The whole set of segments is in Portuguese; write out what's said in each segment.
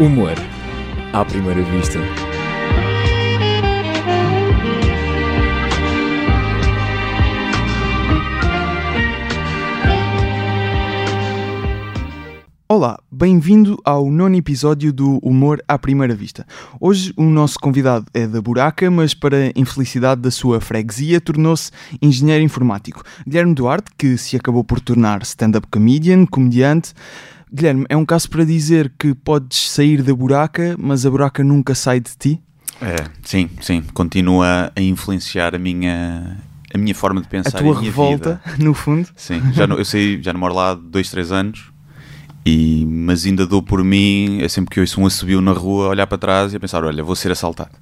Humor à primeira vista. Olá, bem-vindo ao nono episódio do Humor à Primeira Vista. Hoje o nosso convidado é da Buraca, mas para infelicidade da sua freguesia tornou-se engenheiro informático. Guilherme Duarte, que se acabou por tornar stand-up comedian, comediante. Guilherme, é um caso para dizer que podes sair da buraca, mas a buraca nunca sai de ti? É, sim, sim. Continua a influenciar a minha, a minha forma de pensar. A tua a minha revolta, vida. no fundo? Sim, já não, eu saí, já não moro lá há dois, três anos. E, mas ainda dou por mim, é sempre que eu ouço um assobio na rua, olhar para trás e a pensar: olha, vou ser assaltado.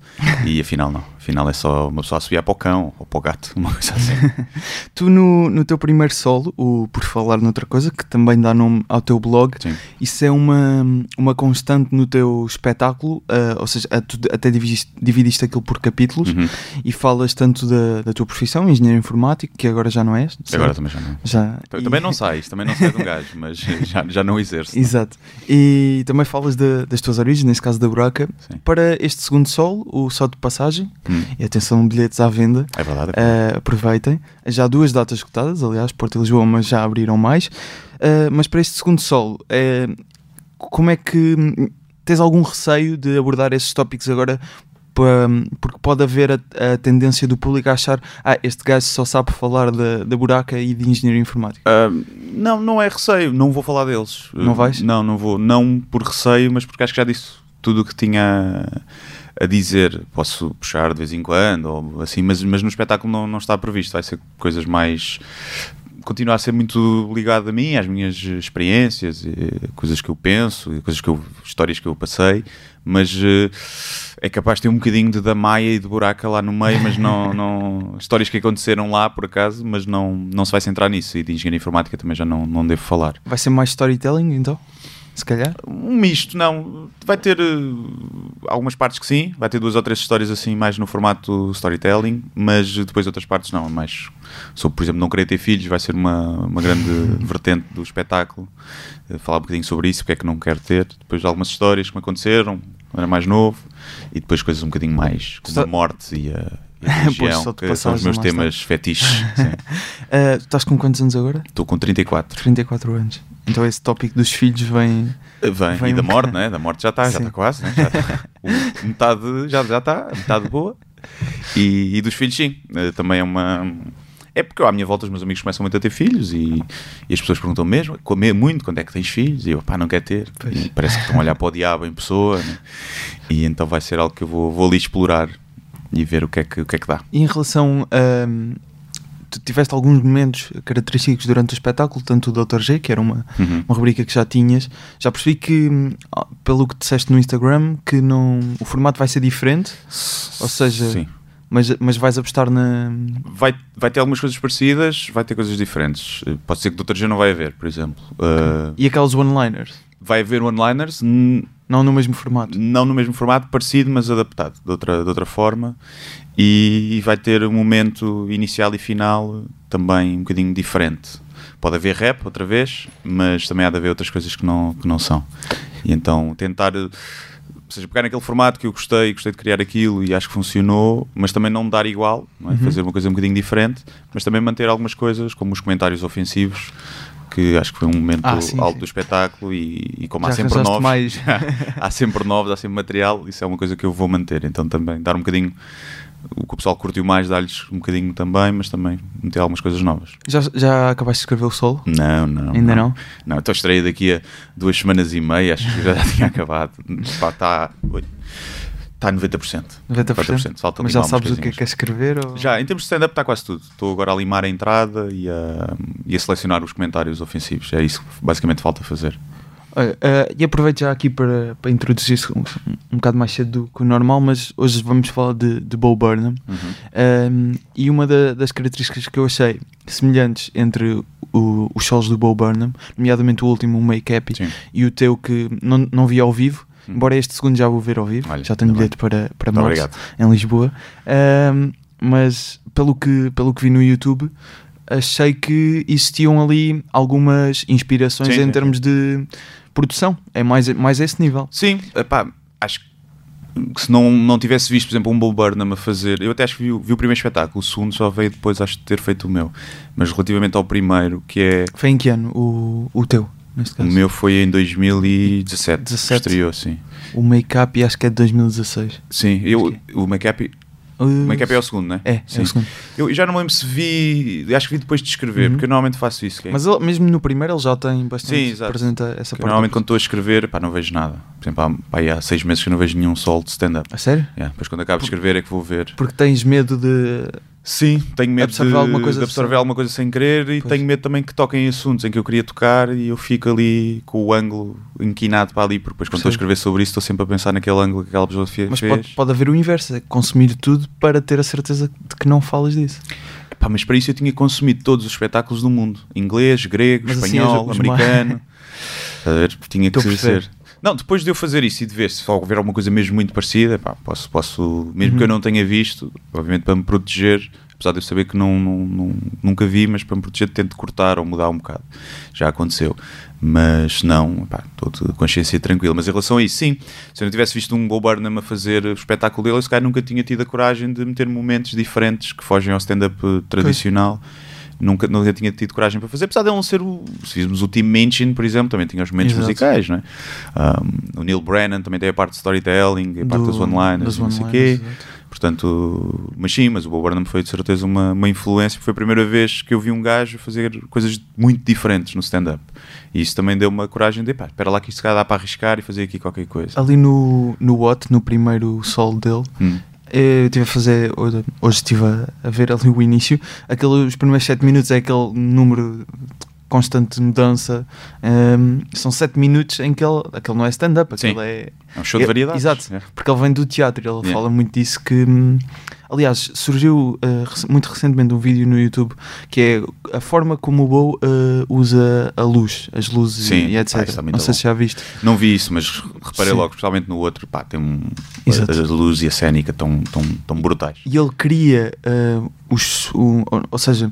E afinal, não. Afinal, é só uma pessoa assobiar para o cão ou para o gato, uma coisa assim. tu, no, no teu primeiro solo, o Por Falar Noutra Coisa, que também dá nome ao teu blog, Sim. isso é uma, uma constante no teu espetáculo, uh, ou seja, a- tu até dividiste, dividiste aquilo por capítulos Uhum. e falas tanto da, da tua profissão, engenheiro informático, que agora já não és. certo? Agora também já não. já e- Também não sais, também não sai de um gajo, mas já, já não exerço. Exato. E também falas de- das tuas origens, nesse caso da buraca. Sim. Para este segundo solo, o Só de Passagem, Hum, e atenção, bilhetes à venda, É verdade. é verdade. Uh, aproveitem. Já há duas datas esgotadas, aliás, Porto e Lisboa, mas já abriram mais. Uh, mas para este segundo solo, uh, como é que hum, tens algum receio de abordar esses tópicos agora? Pa- Porque pode haver a, a tendência do público a achar ah, este gajo só sabe falar da, da buraca e de engenharia informática. Ah, não, não é receio, não vou falar deles. Não vais? Não, não vou. Não por receio, mas porque acho que já disse tudo o que tinha a dizer. Posso puxar de vez em quando, ou assim, mas, mas no espetáculo não, não está previsto. Vai ser coisas mais. Continuar a ser muito ligado a mim, às minhas experiências, e coisas que eu penso, e coisas que eu, histórias que eu passei, mas eh, é capaz de ter um bocadinho de da Maia e de buraca lá no meio, mas não, não histórias que aconteceram lá por acaso, mas não, não se vai centrar nisso. E de engenharia informática também já não, não devo falar. Vai ser mais storytelling, então? Se calhar? Um misto, não. Vai ter eh, algumas partes que sim, vai ter duas ou três histórias assim, mais no formato storytelling, mas depois outras partes não. Mais sobre, por exemplo, não querer ter filhos, vai ser uma, uma grande vertente do espetáculo. Eh, Falar um bocadinho sobre isso, porque é que não quero ter. Depois algumas histórias que me aconteceram, quando era mais novo, e depois coisas um bocadinho mais, como a morte e a, religião, só de que são os meus temas fetiches. Uh, estás com quantos anos agora? Estou com 34. 34 anos. Então esse tópico dos filhos vem. Vem, Vem e da morte, né? Da morte já está, já está quase, né? Já tá. O- metade já já está, metade boa. E, e dos filhos, sim. Eh, Também é uma. É porque à minha volta os meus amigos começam muito a ter filhos e, e as pessoas perguntam mesmo, comer muito, quando é que tens filhos? E eu, pá, não quer ter. Pois. E parece que estão a olhar para o diabo em pessoa, né? E então vai ser algo que eu vou, vou ali explorar e ver o que é que, o que, é que dá. E em relação a. Tu tiveste alguns momentos característicos durante o espetáculo, tanto o Dr. G, que era uma, Uhum. uma rubrica que já tinhas. Já percebi que, hum, pelo que disseste no Instagram, que não, o formato vai ser diferente, ou seja, Sim. mas, mas vais apostar na. Vai, vai ter algumas coisas parecidas, vai ter coisas diferentes. Pode ser que do outro dia não vai haver, por exemplo. Eh, E aqueles one-liners? Vai haver one-liners, Não no mesmo formato. não no mesmo formato, parecido, mas adaptado de outra, de outra forma. E vai ter um momento inicial e final também um bocadinho diferente. Pode haver rap outra vez, mas também há de haver outras coisas que não, que não são. E então tentar, eh, ou seja, pegar naquele formato que eu gostei, gostei de criar aquilo e acho que funcionou, mas também não dar igual, não é? Uhum. fazer uma coisa um bocadinho diferente, mas também manter algumas coisas, como os comentários ofensivos, que acho que foi um momento Ah, sim, alto sim. do espetáculo e, e como há Já sempre arranjaste novos, mais. há sempre novos, há sempre material, isso é uma coisa que eu vou manter. Então também dar um bocadinho o que o pessoal curtiu mais, dar-lhes um bocadinho também, mas também meter algumas coisas novas. Já, já acabaste de escrever o solo? Não, não. Ainda não? Não, estou estreia daqui a duas semanas e meia, acho que já tinha acabado. Pá, Está está a 90%. 90%? Falta Mas já sabes o que é que queres escrever? Ou... Já, em termos de stand-up está quase tudo. Estou agora a limar a entrada e a, e a selecionar os comentários ofensivos. É isso que basicamente falta fazer. Olha, eh, e aproveito já aqui para, para introduzir-se um, um bocado mais cedo do que o normal, mas hoje vamos falar de, de Bo Burnham. Um, e uma da- das características que eu achei semelhantes entre o- os solos do Bo Burnham, nomeadamente o último, o Make Happy, Sim. e o teu que não, não vi ao vivo. Embora este segundo já vou ver ao vivo, Olha, já tenho bilhete para, para Muito março obrigado. em Lisboa. Um, mas pelo que, pelo que vi no YouTube, achei que existiam ali algumas inspirações Sim, em sim, termos de produção. É mais, mais esse nível. Sim, epá, acho que se não, não tivesse visto, por exemplo, um Bull Burnham a fazer, eu até acho que vi, o- vi o primeiro espetáculo, o segundo só veio depois, acho de ter feito o meu. Mas relativamente ao primeiro, que é Foi em que ano o, o teu, neste o caso? meu foi em 2017, 17. estreou, sim. O make-up acho que é de 2016. Sim, eu, o make-up o make-up é o segundo, não é? É, Sim. é o segundo. Eu já não me lembro se vi, acho que vi depois de escrever, Uhum. porque eu normalmente faço isso. É, Mas ele, mesmo no primeiro ele já tem bastante Sim, apresenta essa parte. normalmente quando estou a escrever, pá, não vejo nada. Por exemplo, há, pá, há seis meses que não vejo nenhum solo de stand-up. A sério? Yeah, depois quando acabo de escrever é que vou ver. Porque tens medo de. Sim, tenho medo Absorver de, alguma coisa de absorver alguma coisa sem querer e Pois. tenho medo também que toquem em assuntos em que eu queria tocar e eu fico ali com o ângulo inquinado para ali, porque depois quando estou a escrever sobre isso estou sempre a pensar naquele ângulo que aquela pessoa fe- Mas fez. pode, pode haver o inverso, é consumir tudo para ter a certeza de que não falas disso. Pá, mas para isso eu tinha consumido todos os espetáculos do mundo: inglês, grego, Mas assim, espanhol, os americano. A ver? Tinha que ser. Não, depois de eu fazer isso e de ver se houver alguma coisa mesmo muito parecida, pá, posso, posso, mesmo Uhum. que eu não tenha visto, obviamente para me proteger, apesar de eu saber que não, não- não- nunca vi, mas para me proteger tento cortar ou mudar um bocado. Já aconteceu. Mas não, pá, estou de consciência tranquila. Mas em relação a isso, sim, se eu não tivesse visto um Bo Burnham a fazer o espetáculo dele, eu se calhar nunca tinha tido a coragem de meter momentos diferentes que fogem ao stand-up tradicional. Nunca, nunca tinha tido coragem para fazer, apesar de ele não ser o. Se fizermos o Team Minchin, por exemplo, também tinha os momentos Exato. musicais, não é? Um, o Neil Brennan também tem a parte de storytelling, a parte das one-liners, das e não sei o one-liners, quê. Portanto, mas sim, mas o Bob Burnham foi de certeza uma, uma influência. Foi a primeira vez que eu vi um gajo fazer coisas muito diferentes no stand-up. E isso também deu uma coragem de, pá, espera lá que isto se calhar dá para arriscar e fazer aqui qualquer coisa. Ali no, no What, no primeiro solo dele, Hum. Eu estive a fazer. Hoje estive a, ver ali o início. Aquele, os primeiros 7 minutos é aquele número de constante mudança. Hum, são 7 minutos em que ele. Aquele não é stand-up, Sim. aquele é. É um show de variedades. exato. É. Porque ele vem do teatro, ele Yeah. fala muito disso que hum, aliás surgiu uh, muito recentemente um vídeo no YouTube que é a forma como o Bo uh, usa a luz, as luzes Sim. e, e etc. Ah, está muito Não sei bom. se já viste. Não vi isso, mas reparei Sim. logo, especialmente no outro, pá, tem um. Exato. A luz e a cénica tão, tão, tão brutais. E ele cria uh, os, o- ou seja,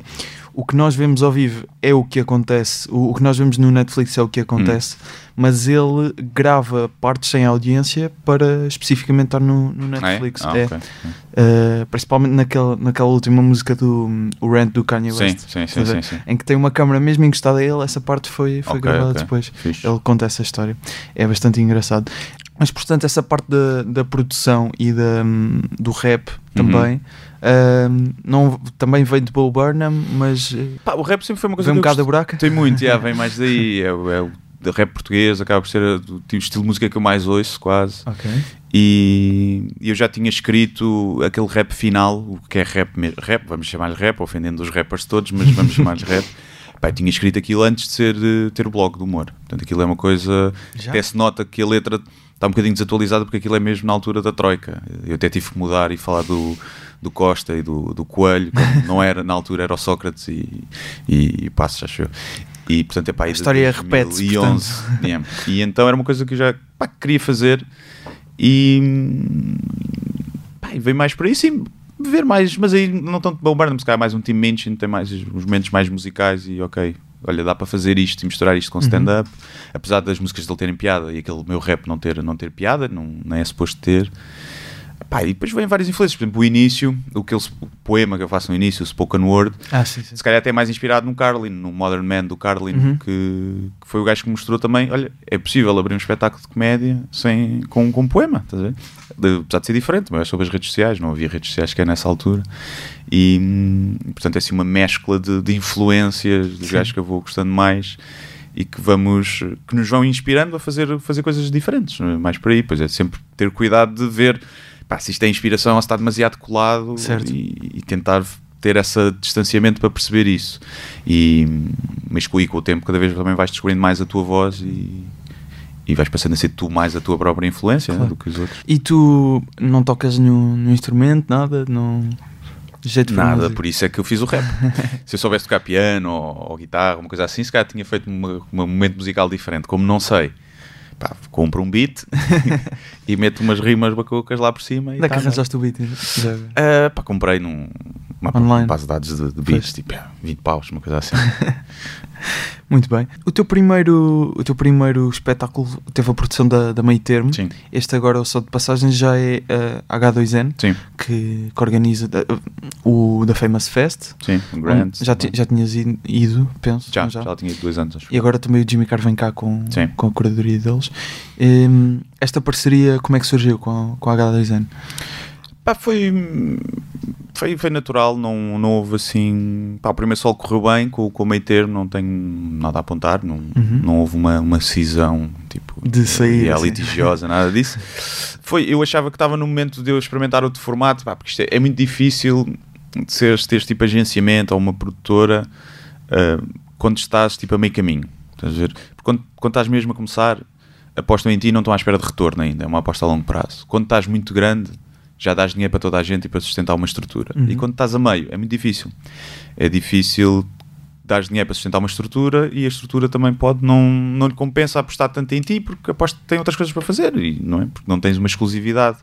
o que nós vemos ao vivo é o que acontece, o, o que nós vemos no Netflix é o que acontece, mas ele grava partes sem audiência para especificamente estar no, no Ah, é? Netflix. Ah, É. ok. Uh, principalmente naquela, naquela última música do o Rant do Kanye Sim, West. sim, sim, sim, sim. Em que tem uma câmera mesmo encostada a ele, essa parte foi, foi Ok, gravada ok. depois. Fixe. Ele conta essa história. É bastante engraçado. Mas portanto, essa parte da, da produção e da, hum, do rap também. Não, também veio de Bo Burnham, mas eh, Pá, o rap sempre foi uma coisa veio um bocado da buraca. Tem muito, yeah, vem mais daí. É, o- é o rap português, acaba por ser o tipo de estilo de música que eu mais ouço, quase. Ok. E eu já tinha escrito aquele rap final, o que é rap mesmo. Rap, vamos chamar-lhe rap, ofendendo os rappers todos, mas vamos chamar-lhe rap. Pá, tinha escrito aquilo antes de ser, de ter o blog do humor. Portanto, aquilo é uma coisa. Já? Até se nota que a letra está um bocadinho desatualizada porque aquilo é mesmo na altura da Troika. Eu até tive que mudar e falar do, do Costa e do, do Coelho, não era, na altura era o Sócrates e, e, e Passos, acho eu. E portanto é pá, A história repete-se, 2011. Yeah. E então era uma coisa que eu já pá, queria fazer e, pá, e veio mais por aí, sim, ver mais, mas aí não tanto Bombardam, se calhar mais um Team Minchin, tem mais os momentos mais musicais e ok, olha, dá para fazer isto e misturar isto com stand-up, apesar das músicas dele terem piada e aquele meu rap não ter, não ter piada, não, nem é suposto ter. Pá, e depois vêm várias influências, por exemplo, o início, o, que ele, o poema que eu faço no início, o Spoken Word, Ah, sim, sim. se calhar até mais inspirado no Carlin, no Modern Man do Carlin, Uhum. que, que foi o gajo que mostrou também, olha, é possível abrir um espetáculo de comédia sem, com, com um poema, estás a ver? De, apesar de ser diferente, mas é sobre as redes sociais, não havia redes sociais que é nessa altura. E, hum, portanto, é assim uma mescla de, de influências dos Sim. gajos que eu vou gostando mais e que vamos que nos vão inspirando a fazer, fazer coisas diferentes, mais por aí, pois é sempre ter cuidado de ver pá, se isto é inspiração ou se está demasiado colado e, e tentar ter esse distanciamento para perceber isso e, mas com, o tempo cada vez também vais descobrindo mais a tua voz e, e vais passando a ser tu mais a tua própria influência né, Claro. do que os outros E tu não tocas no, no instrumento, nada? Não... Jeito Nada, por isso é que eu fiz o rap. se eu soubesse tocar piano ou, ou guitarra, uma coisa assim, se calhar tinha feito uma- um momento musical diferente. Como não sei, pá, compro um beat e meto umas rimas bacocas lá por cima. Onde é que tá, né? arranjaste o beat? Ah, pá, comprei num, uma Online. base de dados de, de bits, tipo, é, 20 paus, uma coisa assim. Muito bem. O teu primeiro, o teu primeiro espetáculo teve a produção da, da Meio Termo. Sim, Este agora, o Só de Passagem, já é a H2N, sim, que, que organiza da- o da Famous Fest. sim. Um grant. já, ti- já tinhas ido, ido, penso. já, não já, tinha dois anos, acho. E agora também o Jimmy Carr vem cá com, Sim. com a curadoria deles. Hum, esta parceria, como é que surgiu com, com a H2N? Pá, foi, foi, foi natural, não, não houve assim. Pá, o primeiro solo correu bem, com, com o meio termo, não tenho nada a apontar, não, Uhum. não houve uma, uma cisão tipo De sair, é litigiosa, nada disso. Foi, eu achava que estava no momento de eu experimentar outro formato, pá, porque isto é, é muito difícil de seres, teres tipo agenciamento ou uma produtora ah, quando estás tipo a meio caminho. Estás a ver? Porque quando, quando estás mesmo a começar, apostam em ti e não estão à espera de retorno ainda, é uma aposta a longo prazo. Quando estás muito grande, já dás dinheiro para toda a gente e para sustentar uma estrutura. Uhum. E quando estás a meio, é muito difícil. É difícil dar dinheiro para sustentar uma estrutura e a estrutura também pode não, não lhe compensa apostar tanto em ti porque aposto que tem outras coisas para fazer e não é? Porque não tens uma exclusividade.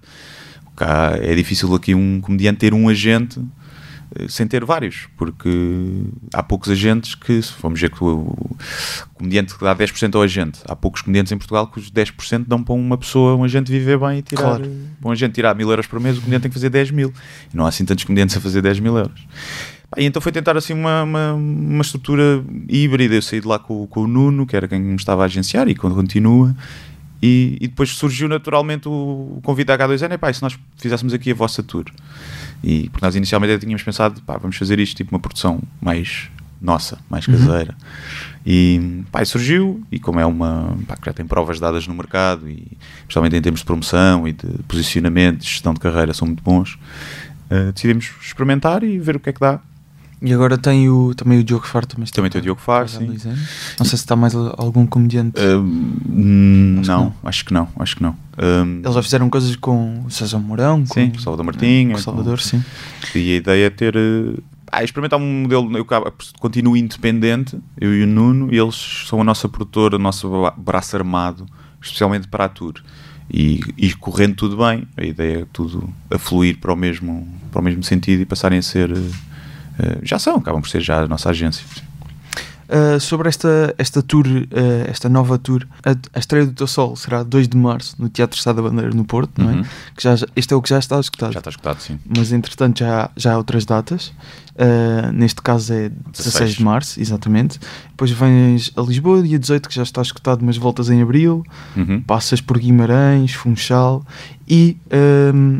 Cá é difícil aqui um comediante ter um agente sem ter vários, porque há poucos agentes que, vamos ver que o, comediante dá 10% ao agente, há poucos comediantes em Portugal que os 10% dão para uma pessoa, um agente viver bem e tirar. Claro. Para um agente tirar mil euros por mês, o comediante tem que fazer 10 mil. E não há assim tantos comediantes a fazer 10 mil euros. Pá, E então foi tentar assim uma, uma, uma estrutura híbrida. Eu saí de lá com, com o Nuno, que era quem me estava a agenciar e quando continua. E, e depois surgiu naturalmente o, o convite da H2N: "Epá, e se nós fizéssemos aqui a vossa tour? E porque nós inicialmente tínhamos pensado: pá, vamos fazer isto tipo uma produção mais nossa, mais Uhum. caseira. E pá, surgiu. E como é uma. Pá, já tem provas dadas no mercado, e especialmente em termos de promoção e de posicionamento, de gestão de carreira, são muito bons. eh, decidimos experimentar e ver o que é que dá. E agora tem o, também o Diogo Faro. Também, Também tem o Diogo Faro, sim. H2N. Não sei se está mais algum comediante. Uh, hum, Acho não, não. acho que não, acho que não. Um, Eles já fizeram coisas com o César Mourão, Sim, com o Salvador Martinha, com o Salvador, com- sim. e a ideia é ter uh, ah, experimentar um modelo. Eu continuo independente, eu e o Nuno, e eles são a nossa produtora, o nosso bra- braço armado, especialmente para a tour. E, e correndo tudo bem, a ideia é tudo a fluir para o mesmo, para o mesmo sentido e passarem a ser. Uh, já são, acabam por ser já a nossa agência. Uh, sobre esta, esta tour, uh, esta nova tour, a, a estreia do teu sol será 2 de março no Teatro Estado da Bandeira no Porto, não é? Uhum. Que já, já- este é o que já está escutado. Já está escutado, sim. Mas entretanto já, já há outras datas. Uh, neste caso é 16 16. de março, exatamente. Depois vens a Lisboa, dia 18, que já está escutado, mas voltas em abril. Uhum. Passas por Guimarães, Funchal e um,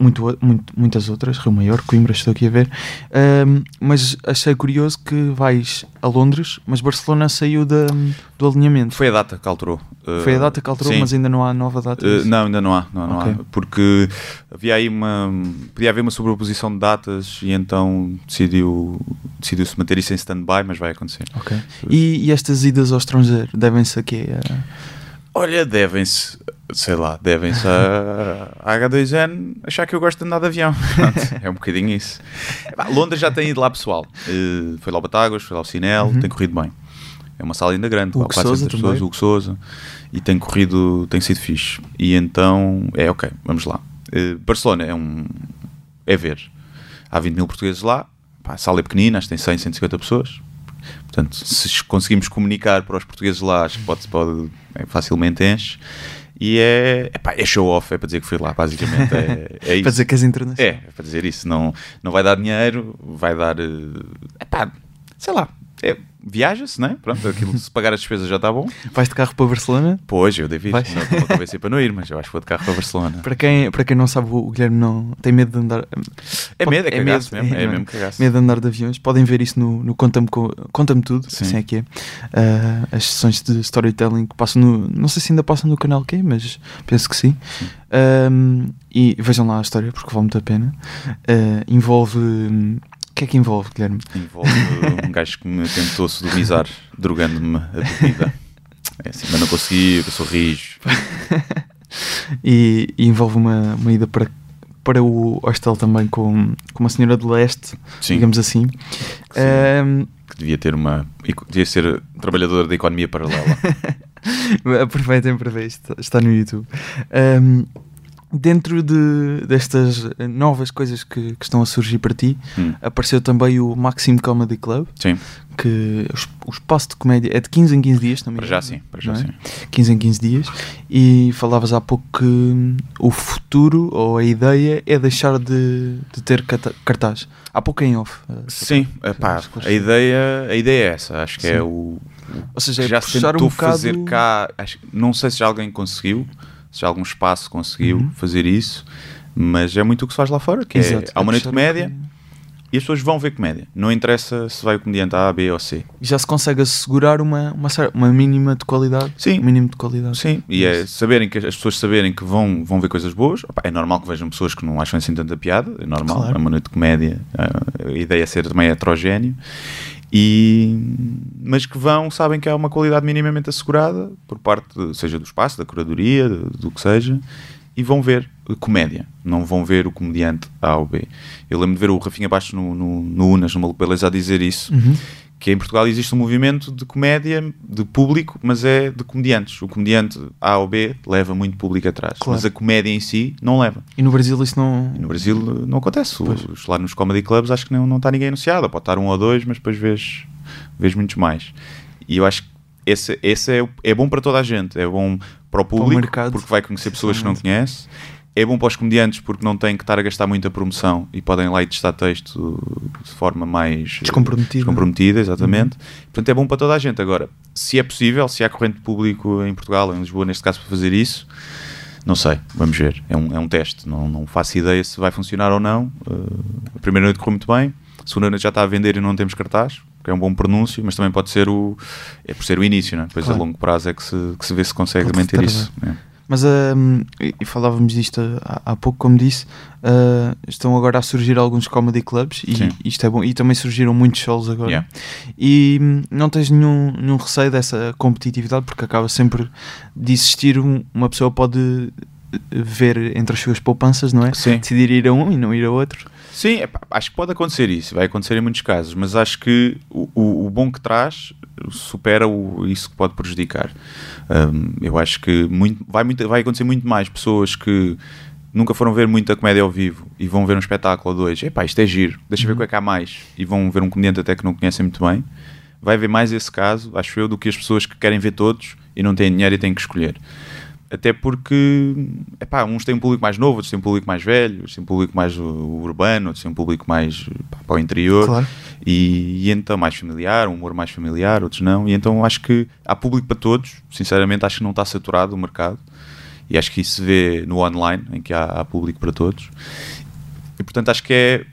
muito, muito- muitas outras, Rio Maior, Coimbra, estou aqui a ver. Um, mas achei curioso que vais a Londres, mas Barcelona saiu da, do alinhamento. Foi a data que alterou. Uh, Foi a data que alterou, sim. mas ainda não há nova data. Uh, não, ainda não há, não, não Ok. há, porque havia aí uma podia haver uma sobreposição de datas e então decidiu decidiu se manter isso em stand-by, mas vai acontecer. Ok. E, e estas idas ao estrangeiro devem-se a quê? Olha, devem-se, sei lá, devem-se a, a H2N achar que eu gosto de andar de avião. Pronto, é um bocadinho isso. Epá, Londres já tem ido lá pessoal. Uh, foi lá ao Batáguas, foi lá ao Cinel, Uhum. tem corrido bem. É uma sala ainda grande, 400 Sousa pessoas. Hugo Souza, e tem corrido, tem sido fixe. E então, é ok, vamos lá. Uh, Barcelona é um. é ver. Há 20 mil portugueses lá, pá, a sala é pequenina, acho que tem 100, 150 pessoas. Portanto, se conseguimos comunicar para os portugueses lá, acho que pode, pode é, facilmente enche. E é, epá, é show off, é para dizer que fui lá, basicamente. É, é isso. Para dizer que és internacional. É, é para dizer isso. Não, não vai dar dinheiro, vai dar. eh, epá, sei lá. É, Viaja-se, né? Pronto, aquilo, se pagar as despesas já está bom. Vais de carro para Barcelona? Pois, eu devo ir. Vais? Não estou a convencer para não ir, mas eu acho que vou de carro para Barcelona. Para quem, para quem não sabe, o Guilherme não tem medo de andar. É medo, é É medo, mesmo. é, É, não é? mesmo cagaço. Medo de andar de aviões. Podem ver isso no, no Conta-me Co- Conta-me Tudo, Sim. assim é que é. Ah, as sessões de storytelling que passam no. Não sei se ainda passam no canal Q, mas penso que sim. E vejam lá a história porque vale muito a pena. Ah, envolve. hum, que é que envolve, Guilherme? Envolve um gajo que me tentou sodomizar, drogando-me a bebida. É assim, mas não consegui, eu sou rijo. E, e envolve uma, uma ida para, para o hostel também com, com uma senhora de leste, Sim, digamos assim. sim, Ahm, que devia ter uma. devia ser trabalhadora da economia paralela. Aproveitem para ver, está, está no YouTube. Ahm, dentro de, destas novas coisas que, que estão a surgir para ti, Hum. apareceu também o Maxim Comedy Club, Sim, que o es- o espaço de comédia é de 15 em 15 dias, me para já engano, sim, para já é? sim. 15 em 15 dias. E falavas há pouco que hum, o futuro ou a ideia é deixar de, de ter cartaz. Há pouco em off. eh, Sim, a esclarecer. ideia, a ideia é essa. Acho que Sim. é o. Ou seja, é já se tentou um bocado... fazer cá. acho- não sei se já alguém conseguiu, se já algum espaço conseguiu Uhum. fazer isso, mas é muito o que se faz lá fora. Que Exato, é, há uma é noite de comédia e as pessoas vão ver comédia. Não interessa se vai o comediante A, B ou C. E já se consegue assegurar uma, uma, uma mínima de qualidade. Sim. Um mínimo de qualidade. Sim, e é saberem que as pessoas saberem que vão, vão ver coisas boas. É normal que vejam pessoas que não acham assim tanta piada, é normal, Claro. é uma noite de comédia, a a ideia é ser também heterogéneo. E, mas que vão, sabem que há uma qualidade minimamente assegurada por parte, seja do espaço, da curadoria, do, que seja, e vão ver comédia, não vão ver o comediante A ou B. Eu lembro de ver o Rafinha Bastos no, no, no Unas, no Maluco Beleza, a dizer isso, Uhum. Que em Portugal existe um movimento de comédia de público, mas é de comediantes. O comediante A ou B leva muito público atrás, Claro. mas a comédia em si não leva. E no Brasil isso não. E no Brasil não acontece. Os, lá nos comedy clubs acho que não, não está ninguém anunciado. Pode estar um ou dois, mas depois vês, vês muitos mais. E eu acho que esse, esse é, o- é bom para toda a gente. É bom para o público, mercado, porque vai conhecer pessoas que não conhece. É bom para os comediantes porque não têm que estar a gastar muita promoção e podem lá e testar texto de forma mais eh, Descomprometida. descomprometida, exatamente. Portanto, é bom para toda a gente. Agora, se é possível, se há corrente de público em Portugal, em Lisboa, neste caso, para fazer isso, não sei, vamos ver. É um, é um teste, não, não faço ideia se vai funcionar ou não. Uh, a primeira noite correu muito bem, a segunda noite já está a vender e não temos cartaz, que é um bom pronúncio, mas também pode ser o. É por ser o início, não é? Depois Claro. a longo prazo é que se, que se vê se consegue manter isso. é. Mas hum, e e falávamos disto há, há pouco, como disse, ah, estão agora a surgir alguns comedy clubs e Sim. isto é bom. E também surgiram muitos shows agora. Yeah. E hum, não tens nenhum, nenhum receio dessa competitividade, porque acaba sempre de existir um- uma pessoa pode eh, ver entre as suas poupanças, não é? Sim. Decidir ir a um e não ir a outro. Sim, epá, acho que pode acontecer isso, vai acontecer em muitos casos, mas acho que o, o, o bom que traz supera o, isso que pode prejudicar. Hum, eu acho que muito, vai, muito, vai acontecer muito mais pessoas que nunca foram ver muita comédia ao vivo e vão ver um espetáculo ou dois, epá, isto é giro, deixa ver o que é que há mais, e vão ver um comediante até que não conhecem muito bem. Vai haver mais esse caso, acho eu, do que as pessoas que querem ver todos e não têm dinheiro e têm que escolher. Até porque, epá, uns têm um público mais novo, outros têm um público mais velho, outros têm um público mais urbano, outros têm um público mais pá, para o interior. Claro. E, e então mais familiar, um humor mais familiar, outros não. E então acho que há público para todos. Sinceramente, acho que não está saturado o mercado. E acho que isso se vê no online, em que há, há público para todos. E portanto acho que é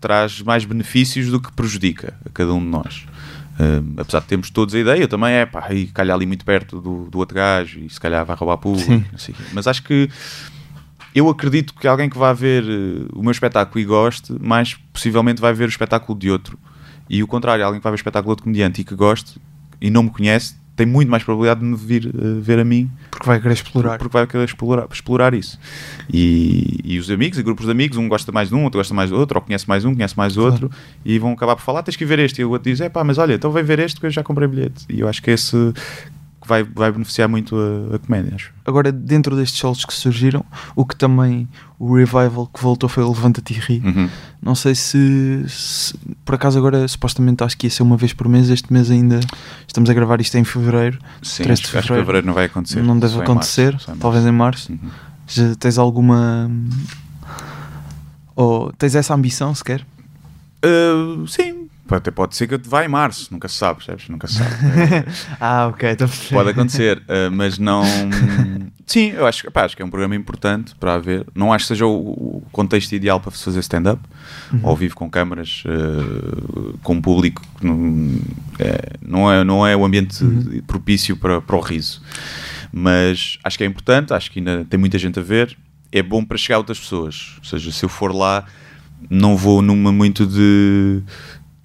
traz mais benefícios do que prejudica a cada um de nós. Hum, apesar de termos todos a ideia, eu também é pá, e calhar ali muito perto do, do outro gajo e se calhar vai roubar público. Sim. não sei o quê. Mas acho que eu acredito que alguém que vá ver eh, o meu espetáculo e goste, mais possivelmente vai ver o espetáculo de outro. E o contrário, alguém que vai ver o espetáculo de outro comediante e que goste e não me conhece, tem muito mais probabilidade de me vir eh, ver a mim Porque vai querer explorar. porque vai querer explorar, explorar isso. E, e os amigos, e grupos de amigos, um gosta mais de um, outro gosta mais do outro, ou conhece mais um, conhece mais outro, e vão acabar por falar: tens que ver este. E o outro diz: é pá, mas olha, então vem ver este que eu já comprei bilhete. E eu acho que esse vai, vai beneficiar muito a, a comédia, acho. Agora, dentro destes shows que surgiram, o que também o revival que voltou foi o Levanta-te e Ri. Uhum. Não sei se, se- por acaso agora supostamente acho que ia ser uma vez por mês. Este mês ainda estamos a gravar isto em fevereiro. Sim, 13 acho, de acho que fevereiro. fevereiro não vai acontecer. não deve só em acontecer, março, em talvez em março. Uhum. Já tens alguma ou tens essa ambição sequer? Uh, sim, até pode ser que vá em março, nunca se sabe, percebes? Nunca se sabe. ah, ok, estou. Pode acontecer, uh, mas não. Sim, eu acho, pá, acho que é um programa importante para haver. Não acho que seja o, contexto ideal para fazer stand-up, Uhum. ao vivo com câmaras, uh, com público. Não é, não, é, não é o ambiente Uhum. propício para, para o riso. Mas acho que é importante, acho que ainda tem muita gente a ver. É bom para chegar a outras pessoas. Ou seja, se eu for lá, não vou numa muito de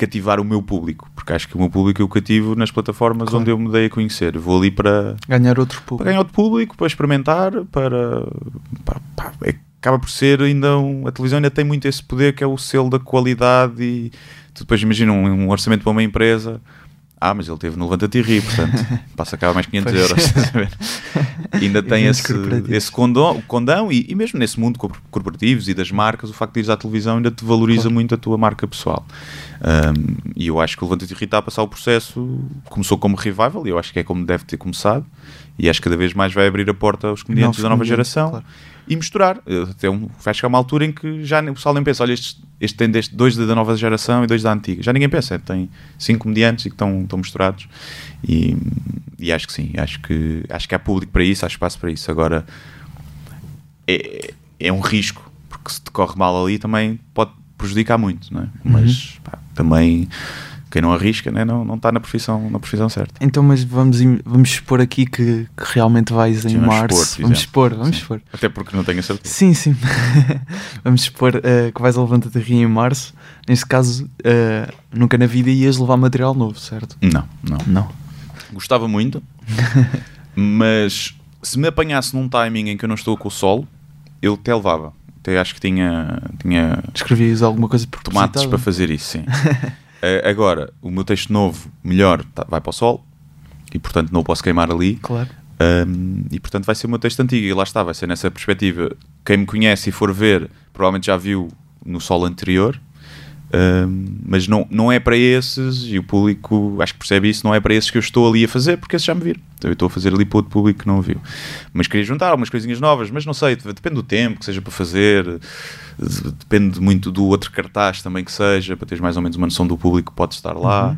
cativar o meu público, porque acho que o meu público eu cativo nas plataformas Claro. onde eu me dei a conhecer. Vou ali para, Ganhar outro para público. ganhar outro público, para experimentar, para. pá, pá, é- acaba por ser ainda. Um, a televisão ainda tem muito esse poder que é o selo da qualidade e tu depois imagina um, um orçamento para uma empresa. Ah, mas ele teve no Levanta-te e Ri, portanto, passa cá mais 500 Pois. euros. Ainda tem esse, esse condão, condão e, e mesmo nesse mundo corp- corporativos e das marcas, o facto de ires à televisão ainda te valoriza Claro. muito a tua marca pessoal. Um, e eu acho que o Levanta-te e Ri está a passar o processo, começou como revival, e eu acho que é como deve ter começado, e acho que cada vez mais vai abrir a porta aos comediantes da nova geração claro. E misturar. Eh, Até um, vai chegar uma altura em que já o pessoal nem pensa, olha, este, este tem deste, dois da nova geração e dois da antiga. Já ninguém pensa, tem cinco comediantes e que estão, estão misturados. E, e acho que sim, acho que, acho que há público para isso, há espaço para isso. Agora, é, é um risco, porque se te corre mal ali também pode prejudicar muito, não é? Mas pá, também quem não arrisca né, não, não está na profissão, na profissão certa. Então, mas vamos, vamos expor aqui que, que realmente vais em vamos março. expor, por vamos expor, vamos Sim. expor. Até porque não tenho a certeza. Sim, sim. vamos expor eh, que vais a Levanta-te Rio em março. Neste caso, eh, nunca na vida ias levar material novo, certo? Não, não. Não. Gostava muito, mas se me apanhasse num timing em que eu não estou com o solo, eu até levava. Até acho que tinha, tinha Escrevias alguma coisa por tomates para fazer isso, sim. Eh, agora, o meu texto novo, melhor, tá- vai para o sol e portanto não o posso queimar ali. Claro. Um, e portanto vai ser o meu texto antigo e lá está, vai ser nessa perspectiva. Quem me conhece e for ver, provavelmente já viu no solo anterior, um, mas não, não é para esses, e o público acho que percebe isso, não é para esses que eu estou ali a fazer, porque esses já me viram. Então eu estou a fazer ali para outro público que não viu. Mas queria juntar algumas coisinhas novas, mas não sei, depende do tempo que seja para fazer, de- depende muito do outro cartaz também que seja, para teres mais ou menos uma noção do público que pode estar lá. Uhum.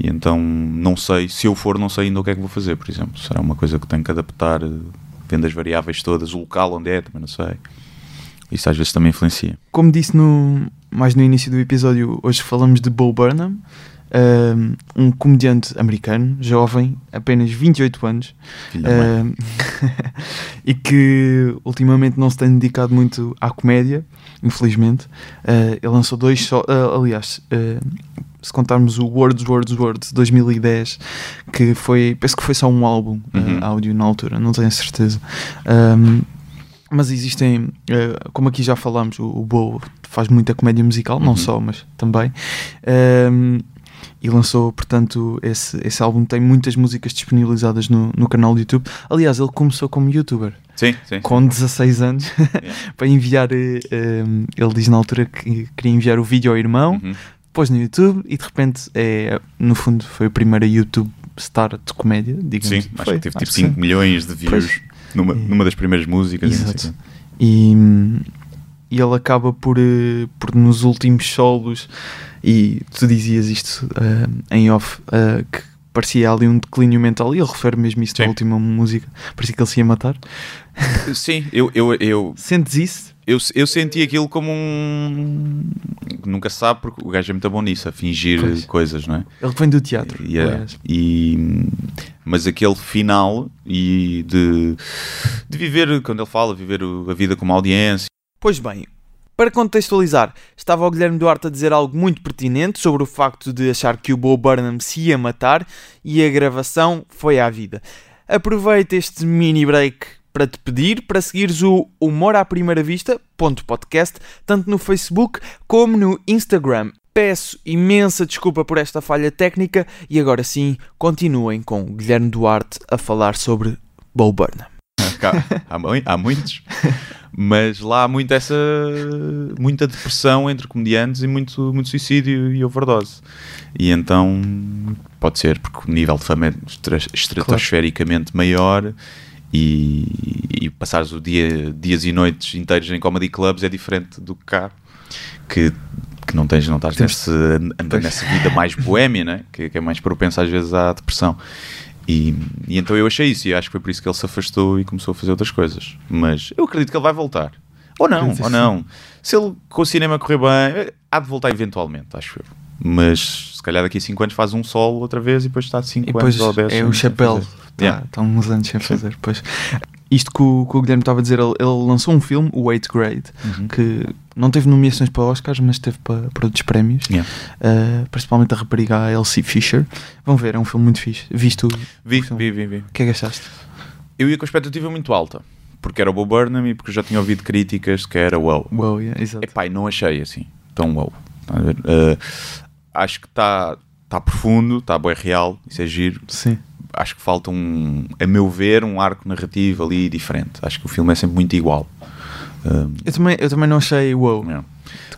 E então não sei, se eu for, não sei ainda o que é que vou fazer, por exemplo. Será uma coisa que tenho que adaptar, eh, vendo as variáveis todas, o local onde é, também não sei. Isso às vezes também influencia. Como disse no, mais no início do episódio, hoje falamos de Bo Burnham, um, um comediante americano, jovem, apenas 28 anos, um, e que ultimamente não se tem dedicado muito à comédia, infelizmente. Uh, ele lançou dois só, uh, aliás, uh, se contarmos o Words, Words, Words 2010, que foi, penso que foi só um álbum uh, Uhum. áudio na altura, não tenho certeza. Um, mas existem, eh, como aqui já falámos, o, Bo faz muita comédia musical, não Uhum. só, mas também. Ehm, e lançou, portanto, esse, esse álbum tem muitas músicas disponibilizadas no, no canal do YouTube. Aliás, ele começou como youtuber, Sim, sim. com 16 anos, Yeah. para enviar. eh, ehm, ele diz na altura que queria enviar o vídeo ao irmão, Uhum. pôs no YouTube e de repente, é, no fundo, foi a primeira YouTube star de comédia, digamos. Sim, acho Foi, que teve tipo acho que 5 sim. milhões de views Pois. Numa, E- numa das primeiras músicas. e Exato. E, e ele acaba por, eh, por nos últimos solos, e tu dizias isto eh, em off, eh, que parecia ali um declínio mental, e ele refere mesmo isso na Sim. última música, parecia que ele se ia matar. Sim, eu, eu, eu, Sentes isso? eu, eu senti aquilo como um. Nunca se sabe, porque o gajo é muito bom nisso, a fingir Pois. coisas, não é? Ele vem do teatro. Yeah. aliás. E, mas aquele final e de, de viver, quando ele fala, viver a vida como audiência. Pois bem, para contextualizar, estava o Guilherme Duarte a dizer algo muito pertinente sobre o facto de achar que o Bo Burnham se ia matar e a gravação foi à vida. Aproveita este mini break para te pedir para seguires o Humor à Primeira Vista, podcast, tanto no Facebook como no Instagram. Peço imensa desculpa por esta falha técnica e agora sim continuem com Guilherme Duarte a falar sobre Bo Burnham. Cá, há, há muitos, mas lá há muito essa muita depressão entre comediantes e muito, muito suicídio e overdose. E então pode ser, porque o nível de fama é estra- estratosfericamente maior e, e passares o dia, dias e noites inteiros em comedy clubs é diferente do que cá, que, que não tens, não estás nesse, nessa vida mais boémia, né? que, que é mais propensa às vezes à depressão. E, e então eu achei isso e acho que foi por isso que ele se afastou e começou a fazer outras coisas. Mas eu acredito que ele vai voltar. Ou não, ou não. Se ele com o cinema correr bem, há de voltar eventualmente, acho eu. Mas se calhar daqui a 5 anos faz um solo outra vez e depois está 5 E depois anos ou 10 é o chapéu. Está Yeah. tá uns anos sem fazer. Pois. Isto que o, que o Guilherme estava a dizer, ele, ele lançou um filme, o Eighth Grade, Uhum. que não teve nomeações para Oscars, mas teve para, para outros prémios, Yeah. Uh, principalmente a rapariga Elsie Fisher. Vão ver, é um filme muito fixe. Viste o, Vi, o vi, vi, vi. O que é que achaste? Eu ia com a expectativa muito alta, porque era o Bob Burnham e porque já tinha ouvido críticas que era wow. Uau, yeah, exato. Epá, não achei assim tão wow. A ver? Uh, acho que está tá profundo, está bem real, isso é giro. Sim. Acho que falta um, a meu ver, um arco narrativo ali diferente. Acho que o filme é sempre muito igual. Um, Eu também, eu também não achei wow.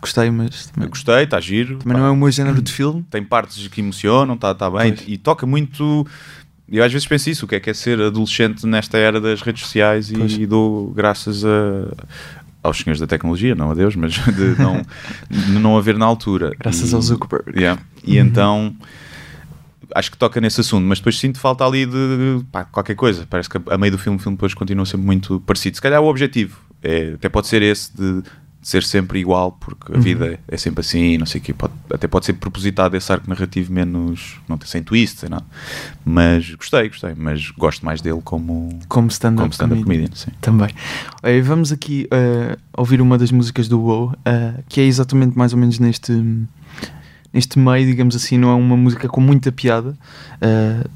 Gostei, mas Eu também, gostei, está giro. também pá, não é o meu género de filme. Tem partes que emocionam, está tá bem. Pois. E toca muito. Eu às vezes penso isso, o que é que é ser adolescente nesta era das redes sociais Pois. e, dou graças a, aos senhores da tecnologia, não a Deus, mas de não, de não haver na altura. Graças E- ao Zuckerberg. Yeah. E Uhum. então acho que toca nesse assunto, mas depois sinto falta ali de pá, qualquer coisa. Parece que a meio do filme o filme depois continua sempre muito parecido. Se calhar o objetivo é, até pode ser esse de, de ser sempre igual, porque a Uhum. vida é sempre assim, não sei o quê. Pode- até pode ser propositado esse arco narrativo menos, não tem sem twist, sem nada. Mas gostei, gostei, mas gosto mais dele como, Como stand-up stand-up comedian. comedian. Também. Vamos aqui uh, ouvir uma das músicas do WoW, uh, que é exatamente mais ou menos neste, neste meio, digamos assim, não é uma música com muita piada. Uh,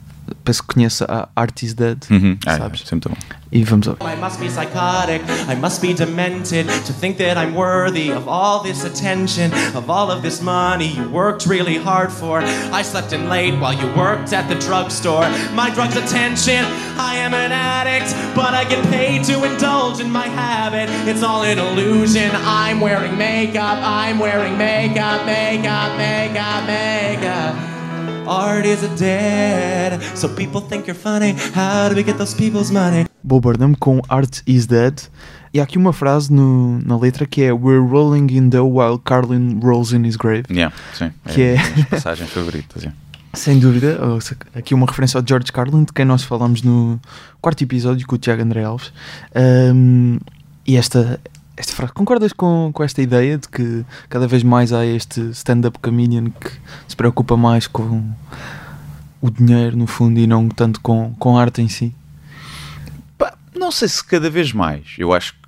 penso que conhece a Art is Dead. Uhum. Ah, é, sempre tão bom. E vamos ouvir. I must be psychotic, I must be demented to think that I'm worthy of all this attention, of all of this money you worked really hard for. I slept in late while you worked at the drugstore. My drug's attention, I am an addict, but I get paid to indulge in my habit. It's all an illusion. I'm wearing makeup, I'm wearing makeup, makeup, makeup, makeup. Art is dead, so people think you're funny. How do we get those people's money? Bo Burnham com Art is Dead. E há aqui uma frase no- na letra que é We're rolling in dough while Carlin rolls in his grave. Yeah, sim. Que é- uma das passagens favoritas. yeah. Sem dúvida, se- aqui uma referência ao George Carlin, de quem nós falámos no quarto episódio com o Tiago André Alves. Ahm, e esta, esta frase, concordas com, com esta ideia de que cada vez mais há este stand-up comedian que se preocupa mais com o dinheiro, no fundo, e não tanto com, com a arte em si? Não sei se cada vez mais. Eu acho que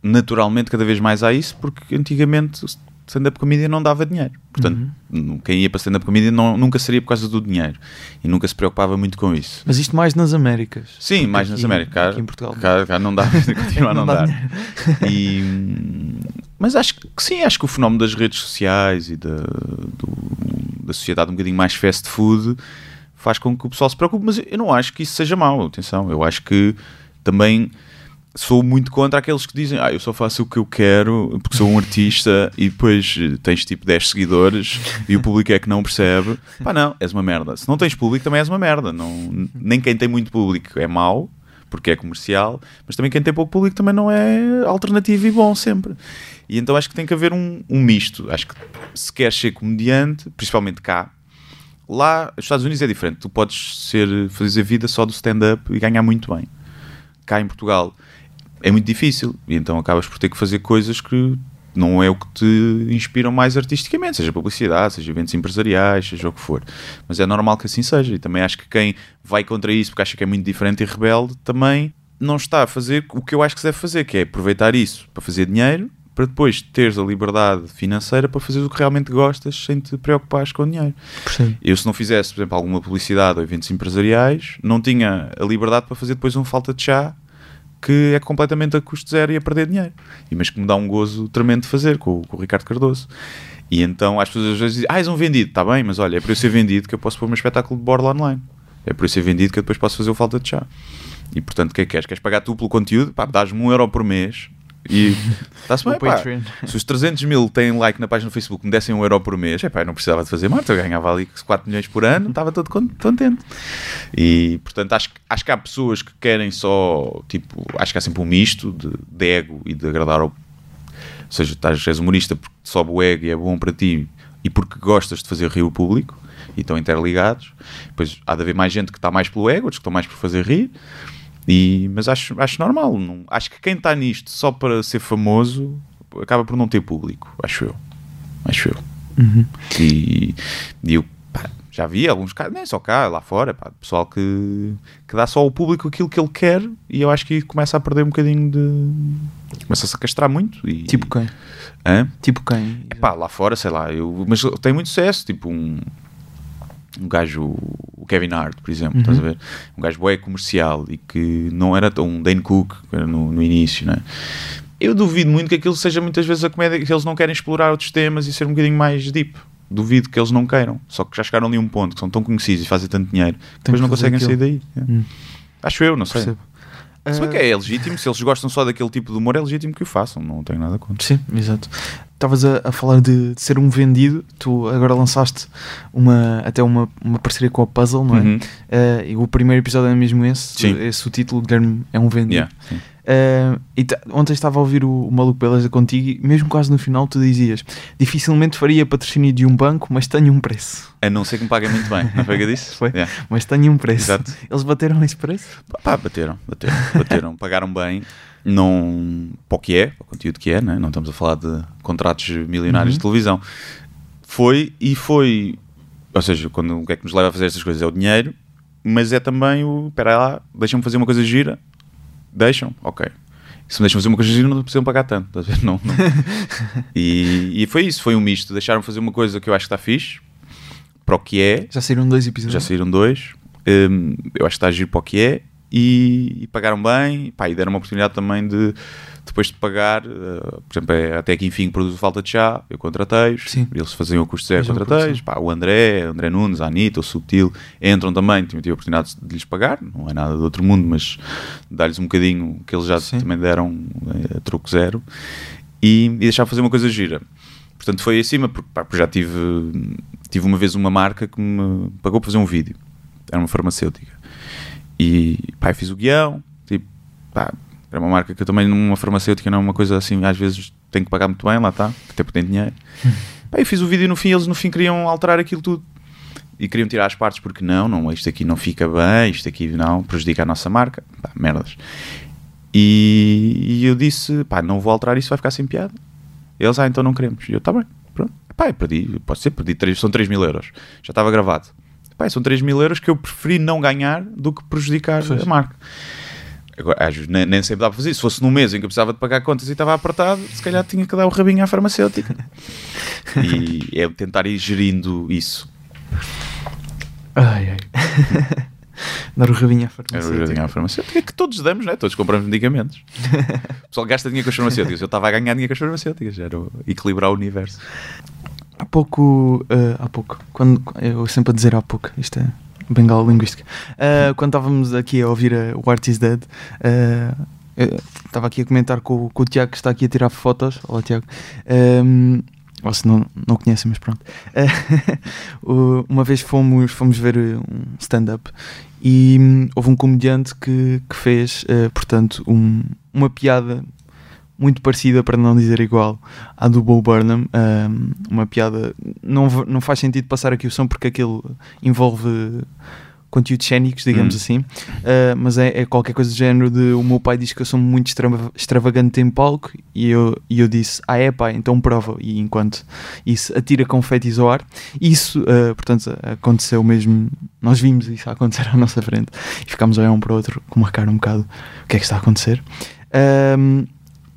naturalmente cada vez mais há isso, porque antigamente stand-up comedian não dava dinheiro. Portanto, Uhum. quem ia para stand-up comedian não, nunca seria por causa do dinheiro e nunca se preocupava muito com isso. Mas isto mais nas Américas. Sim, mais nas Américas. Cá, aqui em Portugal. cá- cá não dá, continua a não, Não dar. E, mas acho que sim, acho que o fenómeno das redes sociais e da, do- da sociedade um bocadinho mais fast food faz com que o pessoal se preocupe, mas eu não acho que isso seja mau, atenção, eu acho que também sou muito contra aqueles que dizem ah, eu só faço o que eu quero porque sou um artista e depois eh, tens tipo 10 seguidores e o público é que não percebe. Pá, não, és uma merda. Se não tens público, também és uma merda. Não, nem quem tem muito público é mau, porque é comercial, mas também quem tem pouco público também não é alternativo e bom sempre. E então acho que tem que haver um, um misto. Acho que se queres ser comediante, principalmente cá, lá, nos Estados Unidos é diferente. Tu podes ser, fazer a vida só do stand-up e ganhar muito bem. Cá em Portugal é muito difícil e então acabas por ter que fazer coisas que não é o que te inspiram mais artisticamente, seja publicidade, seja eventos empresariais, seja o que for. Mas é normal que assim seja. E também acho que quem vai contra isso porque acha que é muito diferente e rebelde também não está a fazer o que eu acho que se deve fazer, que é aproveitar isso para fazer dinheiro, para depois teres a liberdade financeira para fazer o que realmente gostas sem te preocupares com o dinheiro. Percebo. Eu, se não fizesse, por exemplo, alguma publicidade ou eventos empresariais, não tinha a liberdade para fazer depois um falta de chá que é completamente a custo zero e a perder dinheiro. E, mas que me dá um gozo tremendo de fazer com, o- com o Ricardo Cardoso. E então as pessoas às vezes dizem: Ah, és um vendido, está bem, mas olha, é para eu ser vendido que eu posso pôr meu espetáculo de borla online. É para eu ser vendido que eu depois posso fazer o falta de chá. E portanto, o que é que queres? Queres pagar tu pelo conteúdo? Pá, dás-me um euro por mês e está-se bem, pá. Se os 300 mil têm like na página do Facebook me dessem um euro por mês, epá, eu não precisava de fazer mais, eu ganhava ali 4 milhões por ano, estava todo con- contente. E portanto acho, que- acho que há pessoas que querem só, tipo, acho que há sempre um misto de, de ego e de agradar ao. Ou seja, estás, és humorista porque sobe o ego e é bom para ti e porque gostas de fazer rir o público e estão interligados. Depois há de haver mais gente que está mais pelo ego, outros que estão mais por fazer rir. E, mas acho, acho normal. Não, acho que quem está nisto só para ser famoso acaba por não ter público, acho eu. Acho eu. Uhum. E, e eu pá, já vi alguns casos, nem só cá, lá fora, pá, pessoal que, que dá só ao público aquilo que ele quer e eu acho que começa a perder um bocadinho de. começa-se a castrar muito. E, Tipo quem? Hã? Tipo quem? Pá, lá fora, sei lá, eu, mas tem muito sucesso, tipo um, um gajo, o Kevin Hart, por exemplo, estás a ver? Um gajo bué comercial e que não era tão um Dane Cook que no, no início, né? Eu duvido muito que aquilo seja muitas vezes a comédia que eles não querem explorar outros temas e ser um bocadinho mais deep. duvido que eles não queiram. Só que já chegaram ali a um ponto que são tão conhecidos e fazem tanto dinheiro, que depois que não conseguem sair aquilo. daí. É. Hum. Acho eu, não sei. Percebo. Se bem que Ah, é legítimo, se eles gostam só daquele tipo de humor, é legítimo que o façam, não tenho nada contra. Sim, exato. Estavas a, a falar de, de ser um vendido, tu agora lançaste uma, até uma, uma parceria com a Puzzle, não é? Uhum. Ah, e o primeiro episódio é mesmo esse, Sim. esse o título, Guilherme é um vendido. Yeah. Ah, e ontem estava a ouvir o, o Maluco Beleza contigo e mesmo quase no final tu dizias dificilmente faria patrocínio de um banco, mas tenho um preço. A não ser que me paguem muito bem, não foi que eu disse? Foi. Yeah. Mas tenho um preço. Exato. Eles bateram esse preço? Pá, bateram, bateram, bateram, pagaram bem, não para o que é, para o conteúdo que é, né? não estamos a falar de contratos milionários Uhum. de televisão. Foi e foi, ou seja, quando o que é que nos leva a fazer estas coisas é o dinheiro, mas é também o, espera lá, deixam-me fazer uma coisa gira, deixam, ok. Se me deixam fazer uma coisa gira, não precisam pagar tanto? Não, não. E, e foi isso, foi um misto, deixaram fazer uma coisa que eu acho que está fixe, para o que é, Já saíram dois episódios. já saíram dois. Hum, eu acho que está a giro para o que é. E, e pagaram bem. Pá, e deram uma oportunidade também de, depois de pagar. uh, por exemplo, é, até que enfim produz Falta de Chá. Eu contratei-os. Eles faziam o custo zero, contratei-os. o André, o André Nunes, a Anitta, o Subtil entram também. Tive, tive a oportunidade de lhes pagar. Não é nada do outro mundo, mas dar-lhes um bocadinho que eles já Sim. também deram eh, a troco zero. E, e deixar fazer uma coisa gira. Portanto, foi acima, porque, pá, porque já tive, tive uma vez uma marca que me pagou para fazer um vídeo. Era uma farmacêutica. E pá, fiz o guião. Tipo, pá, era uma marca que eu também, numa farmacêutica, não é uma coisa assim, às vezes tenho que pagar muito bem, lá está, até porque tem dinheiro. pá, eu fiz o vídeo no fim, eles no fim queriam alterar aquilo tudo. E queriam tirar as partes porque não, não, isto aqui não fica bem, isto aqui não, prejudica a nossa marca. Pá, merdas. E, e eu disse, pá, não vou alterar isso, vai ficar sem piada. Eles, ah, então não queremos. E eu, tá bem, pronto. Pá, eu perdi, pode ser, perdi, três, são 3 mil euros. Já estava gravado. São 3 mil euros que eu preferi não ganhar do que prejudicar Pois. a marca. Agora, nem, nem sempre dá para fazer isso. Se fosse num mês em que eu precisava de pagar contas e estava apertado, se calhar tinha que dar o rabinho à farmacêutica. e é tentar ir gerindo isso. Ai, ai. Dar o rabinho à Era o farmacêutica. rabinho à farmacêutica que todos damos, né? Todos compramos medicamentos. O pessoal gasta dinheiro com as farmacêuticas. Eu estava a ganhar dinheiro com as farmacêuticas. Era equilibrar o universo. Há pouco, eh, há pouco, quando, eu sempre a dizer há pouco, isto é bengala linguística. Eh, quando estávamos aqui a ouvir eh, o Art is Dead, eu estava aqui a comentar com, com o Tiago que está aqui a tirar fotos. Olá, Tiago. Ehm, ou se não, não conhecem, mas pronto. O- uma vez fomos, fomos ver um stand-up e hum, houve um comediante que, que fez, portanto, um- uma piada muito parecida, para não dizer igual, à do Bo Burnham. um, uma piada. Não, não faz sentido passar aqui o som porque aquilo envolve conteúdos cénicos, digamos Hum. assim. Uh, mas é, é qualquer coisa do género de o meu pai diz que eu sou muito extrava- extravagante em palco e eu, e eu disse, ah é pai, então prova. E enquanto isso atira confetis ao ar, isso, uh, portanto, aconteceu mesmo. Nós vimos isso a acontecer à nossa frente e ficámos a olhar um para o outro com uma cara um bocado: o que é que está a acontecer? Um,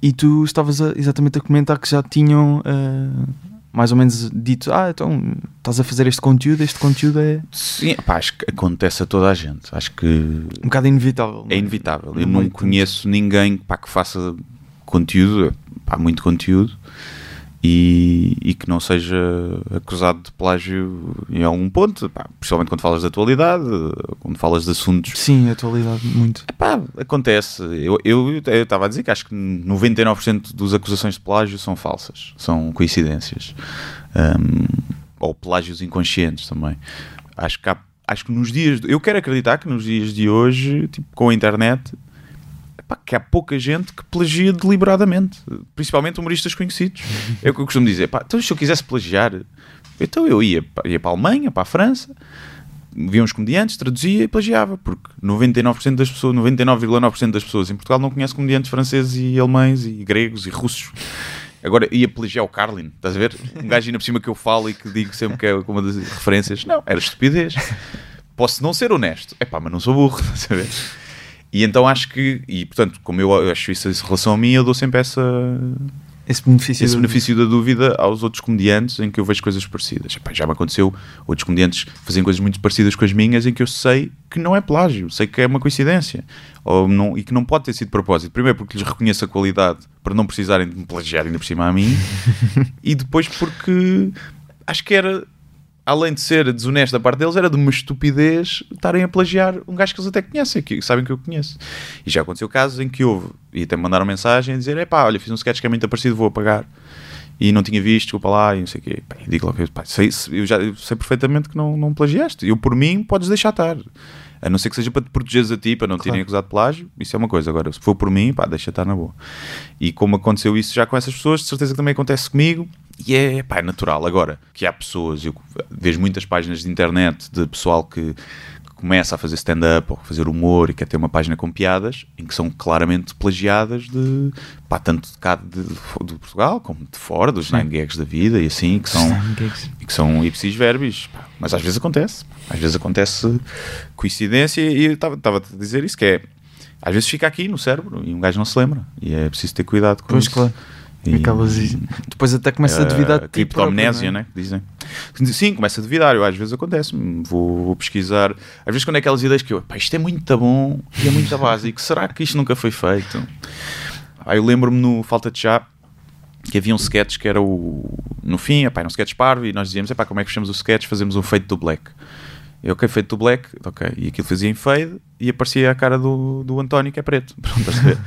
e tu estavas a- exatamente a comentar que já tinham uh, mais ou menos dito: Ah, então estás a fazer este conteúdo, este conteúdo é Sim, pá, acho que acontece a toda a gente. Acho que um bocado inevitável. não é inevitável. Eu não conheço ninguém pá, que faça conteúdo, pá, muito conteúdo, e, e que não seja acusado de plágio em algum ponto, pá, principalmente quando falas de atualidade, quando falas de assuntos. Sim, atualidade, muito. Pá, acontece. Eu estava a dizer que acho que 99% das acusações de plágio são falsas, são coincidências. Hum, ou plágios inconscientes também. Acho que, há- acho que nos dias. Eu quero acreditar que nos dias de hoje, tipo, com a internet, epá, que há pouca gente que plagia deliberadamente, principalmente humoristas conhecidos. É o que eu costumo dizer. Pá, então, se eu quisesse plagiar, então eu ia, ia para a Alemanha, para a França, via uns comediantes, traduzia e plagiava, porque 99% das pessoas, 99,9% das pessoas em Portugal não conhecem comediantes franceses e alemães e gregos e russos. Agora ia plagiar o Carlin, estás a ver? Um gajo ainda por cima que eu falo e que digo sempre que é uma das referências. Não, era estupidez. Posso não ser honesto, é pá, mas não sou burro, estás a ver? E então acho que, e portanto, como eu acho isso em relação a mim, eu dou sempre essa, Esse benefício. esse do- benefício da dúvida aos outros comediantes em que eu vejo coisas parecidas. Epá, já me aconteceu outros comediantes fazerem coisas muito parecidas com as minhas em que eu sei que não é plágio, sei que é uma coincidência ou não, e que não pode ter sido de propósito. Primeiro porque lhes reconheço a qualidade para não precisarem de me plagiar ainda por cima a mim e depois porque acho que era, além de ser desonesto da parte deles, era de uma estupidez estarem a plagiar um gajo que eles até conhecem, que sabem que eu conheço. E já aconteceu casos em que houve, e até me mandaram mensagem a dizer: é pá, olha, fiz um sketch que é muito parecido, vou apagar. E não tinha visto, desculpa lá, e não sei o quê. Pá, digo logo, pá, sei, eu já eu sei perfeitamente que não, não plagiaste. Eu, por mim, podes deixar estar. A não ser que seja para te protegeres a ti, para não te terem acusado de plágio, isso é uma coisa. Agora, se for por mim, pá, deixa estar na boa. E como aconteceu isso já com essas pessoas, de certeza que também acontece comigo, e é, pá, é natural. Agora, que há pessoas, eu vejo muitas páginas de internet de pessoal que começa a fazer stand-up ou fazer humor e quer ter uma página com piadas em que são claramente plagiadas de pá, tanto de cá de, de Portugal como de fora, dos nine gags da vida e assim, que são, e que são ipsis verbis. Pá, mas às vezes acontece. Às vezes acontece coincidência e eu estava a dizer isso, que é às vezes fica aqui no cérebro e um gajo não se lembra e é preciso ter cuidado com Pois, isso. claro. E- Acabas e- Depois até começa a duvidar de ti criptomnésia, próprio, não é? né? Dizem. Sim, começa a duvidar. Eu, às vezes acontece. Vou, vou pesquisar. Às vezes, quando é aquelas ideias que eu, pá, isto é muito bom e é muito básico, será que isto nunca foi feito? Aí eu lembro-me no Falta de Chá que havia um sketch que era o. No fim, epá, era um sketch parvo e nós dizíamos: epá, como é que fechamos o sketch? Fazemos um fade to black. Eu, ok, fade to black, ok. E aquilo fazia em fade e aparecia a cara do, do António, que é preto. Pronto?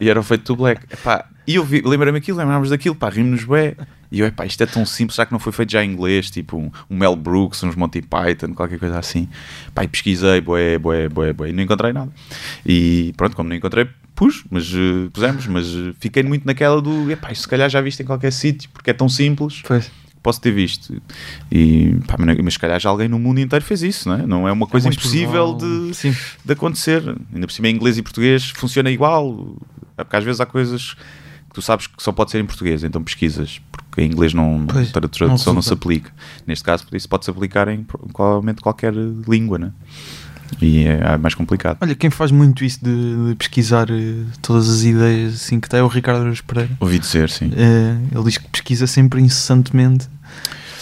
E era o fade to black. Epá, e eu lembrei-me aquilo, lembrámos daquilo, pá, rimos bué. E eu, epá, isto é tão simples, será que não foi feito já em inglês? Tipo um, um Mel Brooks, uns Monty Python, qualquer coisa assim. Pá, e pesquisei, bué, bué, bué, bué, e não encontrei nada. E pronto, como não encontrei, pus, mas eh, pusemos, mas eh, fiquei muito naquela do, epá, isto se calhar já viste em qualquer sítio, porque é tão simples Pois. posso ter visto. E, pá, mas se calhar já alguém no mundo inteiro fez isso, não é? Não é uma coisa muito impossível de, de acontecer. Ainda por cima, em inglês e português funciona igual. É porque às vezes há coisas que tu sabes que só pode ser em português, então pesquisas, porque em inglês não, Pois, a tradução não, não se aplica. Neste caso, isso pode-se aplicar em provavelmente qualquer língua, né? E é, é mais complicado. Olha, quem faz muito isso de, de pesquisar eh, todas as ideias assim que tem é o Ricardo Araújo Pereira. Ouvi dizer, sim. Eh, ele diz que pesquisa sempre incessantemente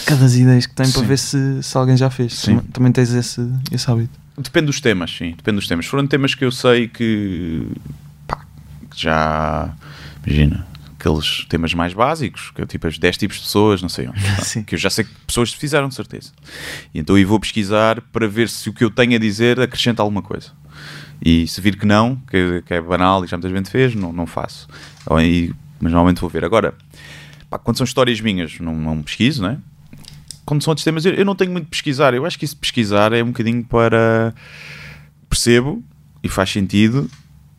cada das ideias que tem Sim. para ver se, se alguém já fez. Sim. Também, também tens esse, esse hábito. Depende dos temas, sim. Depende dos temas. Foram temas que eu sei que já. Imagina. Aqueles temas mais básicos, que é tipo as 10 tipos de pessoas, não sei onde. tá? Que eu já sei que pessoas fizeram, de certeza. E então eu vou pesquisar para ver se o que eu tenho a dizer acrescenta alguma coisa. E se vir que não, que, que é banal e já muita gente fez, não, não faço. Aí- mas normalmente vou ver. Agora, pá, quando são histórias minhas, não, não pesquiso, né? Quando são outros temas, eu, eu não tenho muito de pesquisar. Eu acho que isso pesquisar é um bocadinho para. Percebo e faz sentido,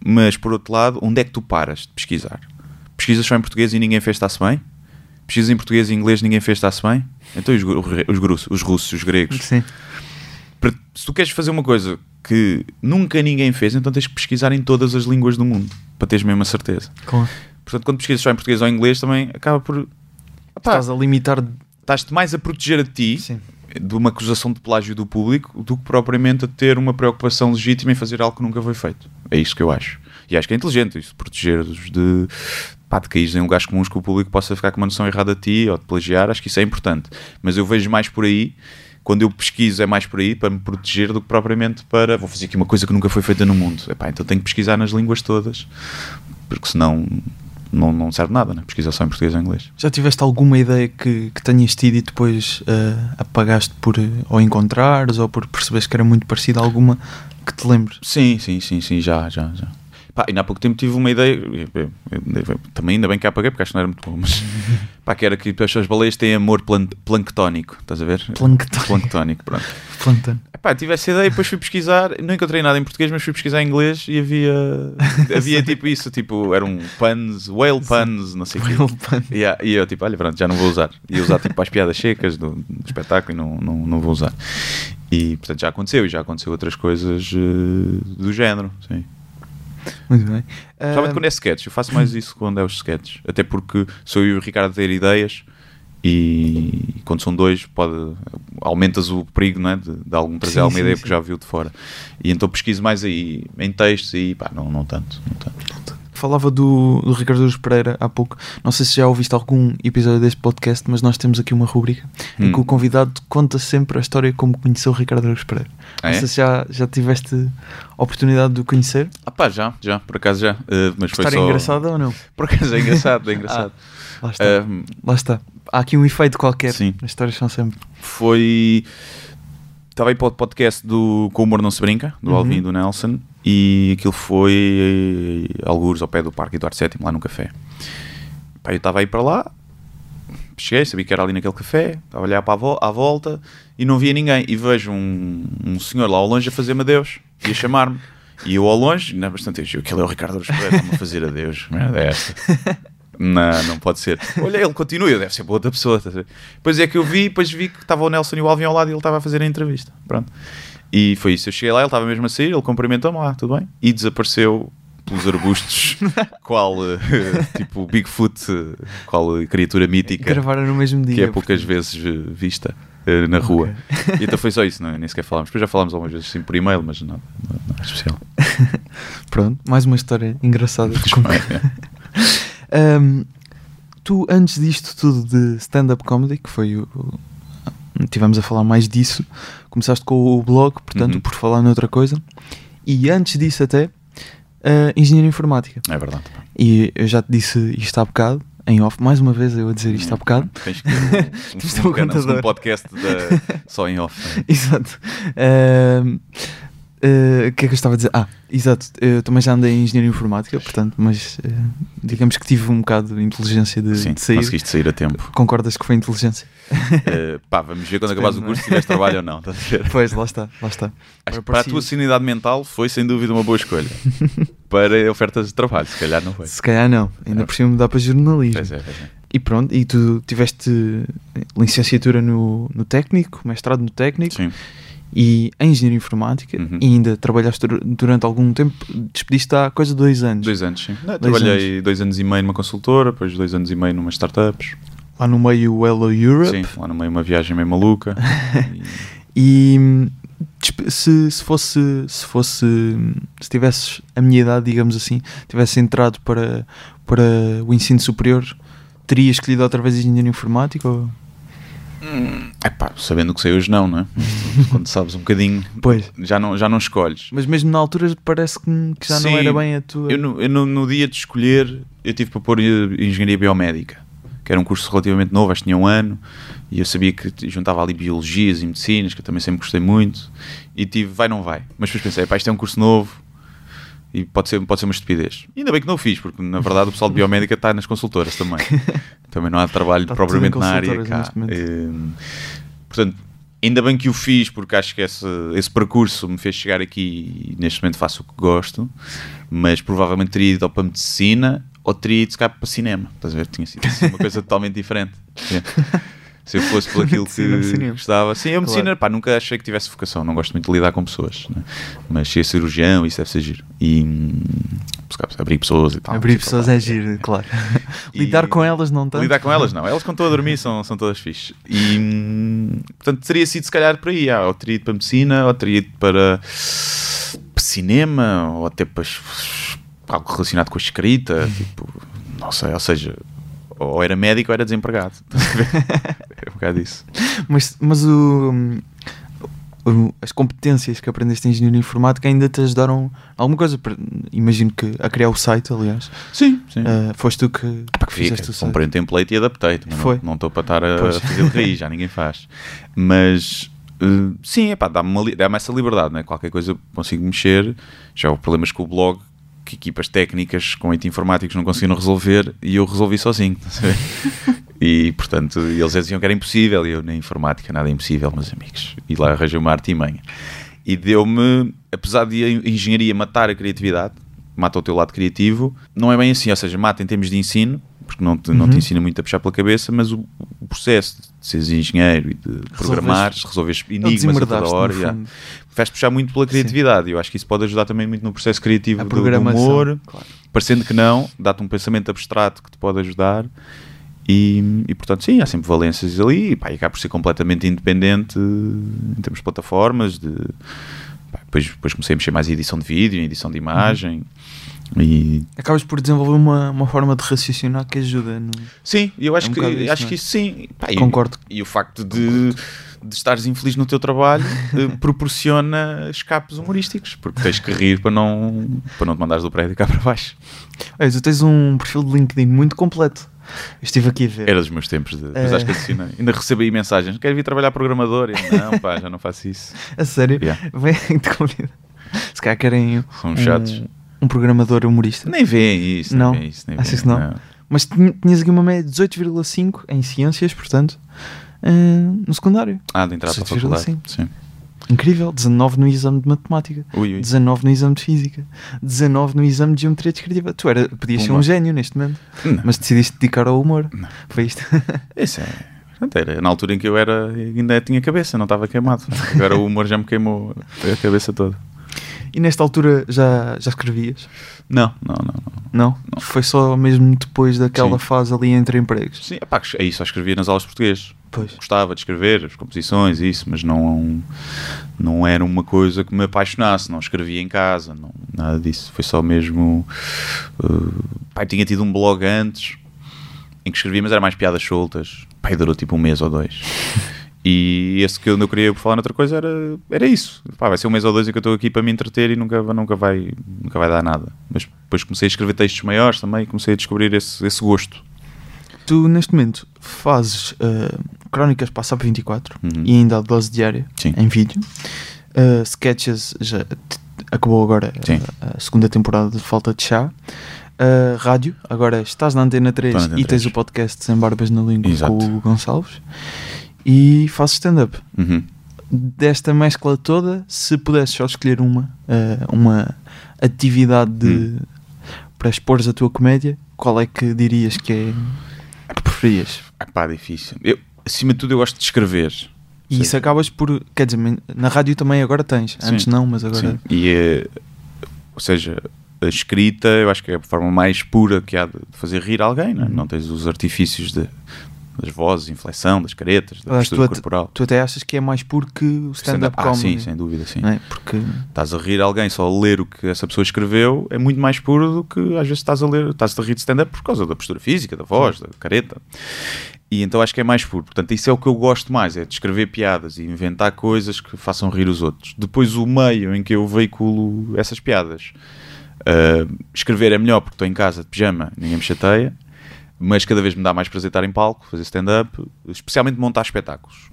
mas por outro lado, onde é que tu paras de pesquisar? Pesquisas só em português e ninguém fez está-se bem? Pesquisas em português e inglês e ninguém fez está-se bem? Então os, os, os russos, os gregos? Sim. se tu queres fazer uma coisa que nunca ninguém fez, então tens que pesquisar em todas as línguas do mundo para teres mesmo a certeza. Claro. Portanto, quando pesquisas só em português ou em inglês, também acaba por. Pá, Estás a limitar. Estás-te mais a proteger a ti Sim. De uma acusação de plágio do público do que propriamente a ter uma preocupação legítima em fazer algo que nunca foi feito. É isso que eu acho. E acho que é inteligente isso, proteger-os de, de cair em lugares comuns que o público possa ficar com uma noção errada a ti ou de plagiar. Acho que isso é importante. Mas eu vejo mais por aí. Quando eu pesquiso é mais por aí para me proteger do que propriamente para vou fazer aqui uma coisa que nunca foi feita no mundo. Epá, então tenho que pesquisar nas línguas todas, porque senão não, não serve nada, né? pesquisar só em português ou inglês. Já tiveste alguma ideia que, que tenhas tido e depois eh, apagaste por eh, ou encontrares ou por perceberes que era muito parecida a alguma que te lembres? Sim, sim, sim, sim, já, já, já. Pá, ainda há pouco tempo tive uma ideia, eu- eu- eu- também ainda bem que apaguei porque acho que não era muito bom, mas pá, que era que as baleias têm amor plan- planctónico, estás a ver? Planctónico. Planctónico, pronto. Plantano. Epá, tive essa ideia, depois fui pesquisar, não encontrei nada em português, mas fui pesquisar em inglês e havia, havia tipo isso, tipo, eram puns, whale puns, não sei o quê. E, ah, e eu tipo, olha, pronto, já não vou usar. Ia usar tipo para as piadas secas do, do espetáculo e não, não, não vou usar. E portanto já aconteceu e já aconteceu outras coisas eh, do género, sim. Muito bem. Principalmente Ah, quando é sketch, eu faço mais isso quando é os sketches. Até porque sou eu e o Ricardo a ter ideias e quando são dois pode aumentas o perigo não é? de, de algum trazer Sim, alguma sim, ideia sim. porque já viu de fora. E então pesquiso mais aí em textos e pá, não, não tanto. Não tanto. Falava do, do Ricardo Aruz Pereira há pouco. Não sei se já ouviste algum episódio deste podcast, mas nós temos aqui uma rubrica em Hum. que o convidado conta sempre a história como conheceu o Ricardo Aruz Pereira. Ah, Não é? sei se já, já tiveste a oportunidade de o conhecer. Ah pá, já, já, por acaso já. Uh, mas foi Estar só... engraçado ou não? Por acaso é engraçado, é engraçado. Lá está. Lá está. Há aqui um efeito qualquer. Sim. As histórias são sempre. foi. Estava aí para o podcast do Com o Humor Não Se Brinca, do Uhum. Alvin e do Nelson, e aquilo foi eh, algures ao pé do Parque Eduardo VII, lá no café. Pá, eu estava aí para lá, cheguei, sabia que era ali naquele café, estava a olhar para a vo- à volta e não via ninguém. E vejo um, um senhor lá ao longe a fazer-me adeus e a chamar-me. E eu ao longe, não é bastante, eu, aquele é o Ricardo Aruz Pereira, a fazer adeus, merda é esta. Não, não pode ser. Olha, ele continua, deve ser para outra pessoa. Depois é que eu vi, depois vi que estava o Nelson e o Alvin ao lado e ele estava a fazer a entrevista. Pronto. E foi isso. Eu cheguei lá, ele estava mesmo a sair, ele cumprimentou-me lá, tudo bem. E desapareceu pelos arbustos, qual eh, tipo Bigfoot, qual criatura mítica Gravaram no mesmo dia. que é poucas portanto. vezes eh, vista eh, na rua. E então foi só isso, não, nem sequer falámos. Depois já falámos algumas vezes sim por e-mail, mas não, não, não é especial. Pronto, mais uma história engraçada. é. Um, tu, antes disto tudo de stand-up comedy, que foi o. o- Tivemos a falar mais disso. Começaste com o blog, portanto, Uhum. por falar noutra coisa. E antes disso, até, uh, engenharia informática. É verdade. E eu já te disse isto há bocado, em off, mais uma vez eu a dizer isto há bocado. Tens que um, um, um um podcast da- só em off. Exato. Uh, O que é que eu estava a dizer? Ah, exato. Eu também já andei em engenharia informática, portanto, mas uh, digamos que tive um bocado de inteligência de, Sim, de sair. conseguiste sair a tempo. Concordas que foi inteligência? Eh, pá, vamos ver quando acabares o não é? curso se tiveres trabalho ou não. Estás a ver? Pois, lá está, lá está. Acho que para a tua sanidade mental foi sem dúvida uma boa escolha. para ofertas de trabalho, se calhar não foi. Se calhar não, ainda por cima dá para jornalismo. Pois é, pois é. E pronto, e tu tiveste licenciatura no, no técnico, mestrado no técnico Sim. E em engenharia informática Uhum. e ainda trabalhaste dur- durante algum tempo, despediste há coisa de dois anos. Dois anos, sim. Não, Dois trabalhei dois anos e meio numa consultora, depois dois anos e meio numa startups. Lá no meio o Hello Europe. Sim, lá no meio uma viagem meio maluca. E- hum, se, se fosse se fosse se tivesses a minha idade, digamos assim, tivesse entrado para, para o ensino superior, teria escolhido outra vez engenharia informática? Ou... Epá, sabendo que sei hoje não, não é? Quando sabes um bocadinho, Pois. já não, já não escolhes. Mas mesmo na altura parece que, que já não Sim, era bem a tua. Eu, no, eu no, no dia de escolher, eu tive para pôr Engenharia Biomédica, que era um curso relativamente novo, acho que tinha um ano, e eu sabia que juntava ali biologias e medicinas, que eu também sempre gostei muito, e tive, vai não vai. Mas depois pensei, pá, isto é um curso novo, e pode ser, pode ser uma estupidez. E ainda bem que não o fiz, porque na verdade o pessoal de Biomédica está nas consultoras também. também não há trabalho Está propriamente na área cá. neste momento. Eh, portanto, ainda bem que o fiz, porque acho que esse, esse percurso me fez chegar aqui e neste momento faço o que gosto, mas provavelmente teria ido para medicina ou teria ido para cinema. Estás a ver? Tinha sido assim, uma coisa totalmente diferente. Se eu fosse por aquilo que Medicina, gostava. Sim, a medicina, Claro. pá, nunca achei que tivesse vocação. Não gosto muito de lidar com pessoas, né? mas ser cirurgião, isso deve ser giro. E hum, abrir pessoas e tal. Abrir sei pessoas é giro, claro. E- Lidar com elas não tanto. Lidar com elas não, elas quando estão a dormir são, são todas fixe. E hum, portanto teria sido se calhar por aí, ah, ou teria ido para medicina, ou teria ido para cinema, ou até para algo relacionado com a escrita, tipo, não sei, ou seja, ou era médico ou era desempregado. É um bocado isso. Mas, mas o, o- as competências que aprendeste em engenharia informática ainda te ajudaram alguma coisa? Imagino que a criar o site, aliás. Sim, sim. Ah, foste tu que, Pá, que que fica, fizeste o site. comprei um template e adaptei. Foi. Não estou para estar a Pois. fazer de raiz, já ninguém faz. Mas eh, sim, dá-me dá-me essa liberdade, né? qualquer coisa consigo mexer. Já houve problemas com o blog que equipas técnicas com IT informáticos não conseguiram resolver e eu resolvi sozinho. e portanto, eles diziam que era impossível e eu na informática nada é impossível, meus amigos. E lá arranjei uma arte e manha. E deu-me, apesar de a engenharia matar a criatividade, mata o teu lado criativo, não é bem assim, ou seja, mata em termos de ensino, porque não te, não te Uhum. ensina muito a puxar pela cabeça, mas o, o processo de seres engenheiro e de programares, resolveres enigmas a toda hora, já, faz puxar muito pela criatividade. e Eu acho que isso pode ajudar também muito no processo criativo do, do humor, claro. parecendo que não, dá-te um pensamento abstrato que te pode ajudar. E, e, portanto, sim, há sempre valências ali. E, pá, e acaba por ser completamente independente em termos de plataformas. De, pá, depois, depois comecei a mexer mais em edição de vídeo, em edição de imagem. E Acabas por desenvolver uma, uma forma de raciocinar que ajuda. No... sim, eu acho É um que isso, acho é? que isso sim. Pá, e- Concordo. E o facto de, de estares infeliz no teu trabalho eh, proporciona escapes humorísticos, porque tens que rir para não, para não te mandares do prédio cá para baixo. Olha, tu tens um perfil de LinkedIn muito completo. Eu estive aqui a ver. Era dos meus tempos, de, depois É. acho que adicionei. Ainda recebo aí mensagens: quero vir trabalhar programador? E não, pá, já não faço isso. A sério? Yeah. Vem-te convido. Se calhar querem São chatos. um programador humorista. Nem veem isso, Não? nem veem isso. Nem Achas veem, que não? Mas tinha- tinhas aqui uma média de 18,5 em ciências, portanto, eh, no secundário. Ah, de entrar para a 18,5. faculdade. Sim. Incrível. 19 no exame de matemática. Ui, ui. 19 no exame de física. 19 no exame de geometria descritiva. Tu era, podias ser um gênio neste momento. Não. Mas decidiste dedicar ao humor. Foi isto. Isso é. Era na altura em que eu era, ainda tinha cabeça, não estava queimado. Agora o humor já me queimou a cabeça toda. E nesta altura já, já escrevias? Não, não, não. não. Não? Não. Foi só mesmo depois daquela Sim. fase ali entre empregos. Sim, epá, é isso, só escrevia nas aulas de português. Pois. Gostava de escrever as composições isso, mas não, não era uma coisa que me apaixonasse. Não escrevia em casa, não, nada disso. Foi só mesmo. Uh, pai, tinha tido um blog antes em que escrevia, mas era mais piadas soltas. Pai, durou tipo um mês ou dois. E esse que eu não queria falar noutra coisa era, era isso. Pá, vai ser um mês ou dois em que eu estou aqui para me entreter e nunca, nunca, vai, nunca vai dar nada. Mas depois comecei a escrever textos maiores também e comecei a descobrir esse, esse gosto. Tu, neste momento, fazes eh, crónicas para a SAP 24 Uhum. e ainda a dose diária Sim. em vídeo. Eh, sketches já acabou agora eh, Sim. a segunda temporada de Falta de Chá. Eh, rádio, agora estás na Antena 3 Estou na Antena e tens 3. o podcast Sem Barbas na Língua Exato. com o Gonçalves. E fazes stand-up. Uhum. Desta mescla toda, se pudesses só escolher uma, eh, uma atividade de- Hum. para expores a tua comédia, qual é que dirias que é que preferias? Ah, pá, difícil. Eu, acima de tudo, eu gosto de escrever. E Sim. isso acabas por. Quer dizer, na rádio também agora tens. Sim. Antes não, mas agora. Sim. E, eh, ou seja, a escrita, eu acho que é a forma mais pura que há de fazer rir alguém. Não, é? Uhum. não tens os artifícios de, das vozes, inflexão, das caretas, da postura tu, corporal. tu até achas que é mais puro que o stand-up ah, comedy. sim, sem dúvida, sim. é? Porque Estás a rir alguém só a ler o que essa pessoa escreveu é muito mais puro do que às vezes estás a ler, estás a rir de stand-up por causa da postura física, da voz, da careta. E então acho que é mais puro. Portanto, isso é o que eu gosto mais, é de escrever piadas e inventar coisas que façam rir os outros. Depois o meio em que eu veiculo essas piadas. Uh, escrever é melhor porque estou em casa de pijama, ninguém me chateia, mas cada vez me dá mais prazer estar em palco, fazer stand-up, especialmente montar espetáculos.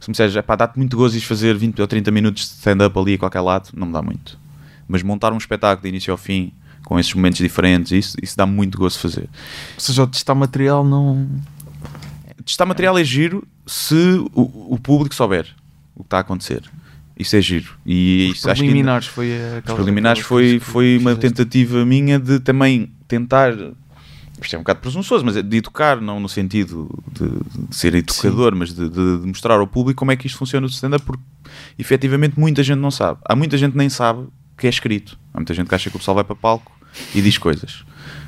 Se me disseres, pá, dá-te muito gozo ir fazer 20 ou 30 minutos de stand-up ali a qualquer lado, não me dá muito. Mas montar um espetáculo de início ao fim, com esses momentos diferentes, isso, isso dá muito gozo fazer. ou seja, o testar material não. Testar material é giro se o, o público souber o que está a acontecer. Isso é giro. E Os que ainda- preliminares foi aquela. Os preliminares foi, foi uma tentativa minha de também tentar. Isto é um bocado presunçoso, mas é de educar, não no sentido de, de ser educador, mas de, de- de mostrar ao público como é que isto funciona do stand-up, porque efetivamente muita gente não sabe. Há muita gente que nem sabe que é escrito. Há muita gente que acha que o pessoal vai para palco e diz coisas.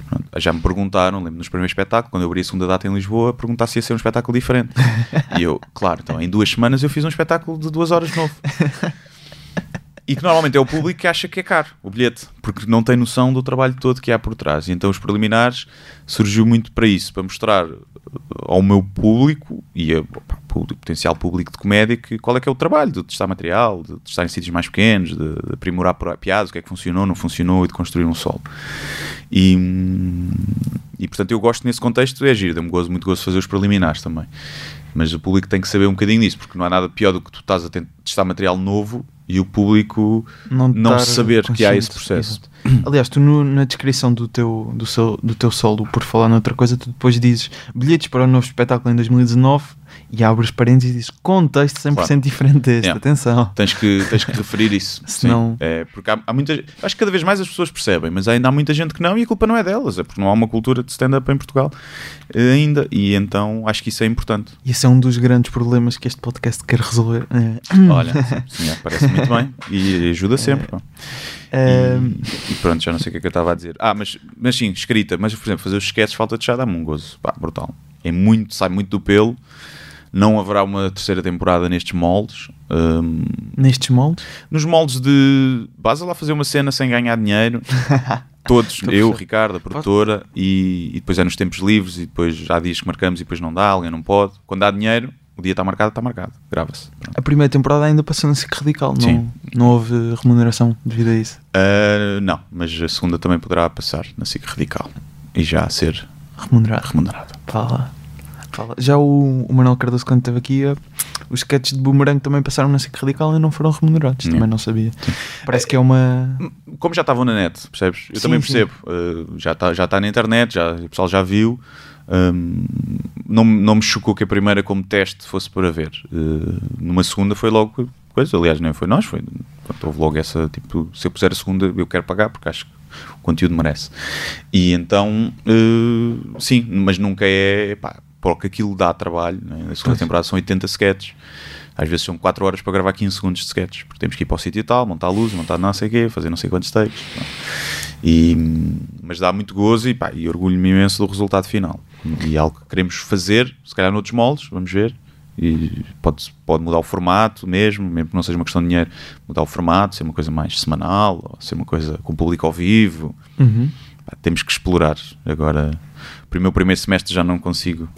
Pronto. Já me perguntaram, lembro nos primeiros espetáculos, quando eu abri a segunda data em Lisboa, perguntar se ia ser um espetáculo diferente. e eu, claro, então em duas semanas eu fiz um espetáculo de duas horas de novo. E que normalmente é o público que acha que é caro o bilhete, porque não tem noção do trabalho todo que há por trás. E então os preliminares surgiu muito para isso, para mostrar uh, ao meu público e ao público, potencial público de comédia que, qual é que é o trabalho de testar material, de testar em sítios mais pequenos, de, de aprimorar piadas, o que é que funcionou, não funcionou e de construir um solo. E, e portanto eu gosto nesse contexto, é giro, dá-me gozo, muito gozo de fazer os preliminares também. Mas o público tem que saber um bocadinho disso, porque não há nada pior do que tu estás a testar material novo e o público não estar saber que há esse processo. Exato. Aliás, tu no- na descrição do teu, do, seu, do teu solo, por falar noutra coisa, tu depois dizes bilhetes para o novo espetáculo em 2019 e abres parênteses e dizes contexto 100% Claro. diferente deste. Yeah. Atenção. Tens que, tens que referir isso. Senão-. É, porque há, há muita Acho que cada vez mais as pessoas percebem, mas ainda há muita gente que não e a culpa não é delas, é porque não há uma cultura de stand-up em Portugal eh, ainda. E então acho que isso é importante. E esse é um dos grandes problemas que este podcast quer resolver. É, Olha, sim, é, parece muito bem e ajuda sempre. pá. é, E, e pronto, já não sei o que é que eu estava a dizer. Ah, mas, mas sim, escrita. Mas, por exemplo, fazer os sketches falta de chá dá-me um gozo. Pá, brutal. É muito, sai muito do pelo. Não haverá uma terceira temporada nestes moldes. Hum, nestes moldes. nos moldes de. Vas lá fazer uma cena sem ganhar dinheiro Todos, eu. Ricardo, a produtora, e, e depois é nos tempos livres, e depois há dias que marcamos e depois não dá, alguém não pode. Quando há dinheiro, o dia está marcado, está marcado, grava-se. A primeira temporada ainda passou na SIC Radical, não, Sim. não houve remuneração devido a isso. Ah, não, mas a segunda também poderá passar na SIC Radical e já a ser Remunerado. remunerada. Fala. Fala. Já o, o Manuel Cardoso, quando esteve aqui, eh, os sketches de Boomerang também passaram na SIC Radical e não foram remunerados. Não. Também não sabia. Parece que é uma. Como já estavam na net, percebes? Eu Sim, também sim. percebo. ah, já está já tá na internet, já, o pessoal já viu. Hum, não, não me chocou que a primeira, como teste, fosse para ver. Ah, numa segunda foi logo coisa. Aliás, nem foi nós, foi. Portanto, houve logo essa tipo: se eu puser a segunda, eu quero pagar porque acho que o conteúdo merece. E então, ah, sim, mas nunca é. Pá, porque aquilo dá trabalho. Né? Na segunda temporada são 80 sketches. Às vezes são 4 horas para gravar 15 segundos de sketches, porque temos que ir para o sítio e tal, montar a luz, montar não sei o quê, fazer não sei quantos takes. pronto. E, mas dá muito gozo e, pá, e orgulho-me imenso do resultado final. E é algo que queremos fazer, se calhar noutros moldes, vamos ver. E pode, pode mudar o formato mesmo, mesmo que não seja uma questão de dinheiro, mudar o formato, ser uma coisa mais semanal, ou ser uma coisa com público ao vivo. Uhum. Pá, temos que explorar. Agora, o meu primeiro semestre já não consigo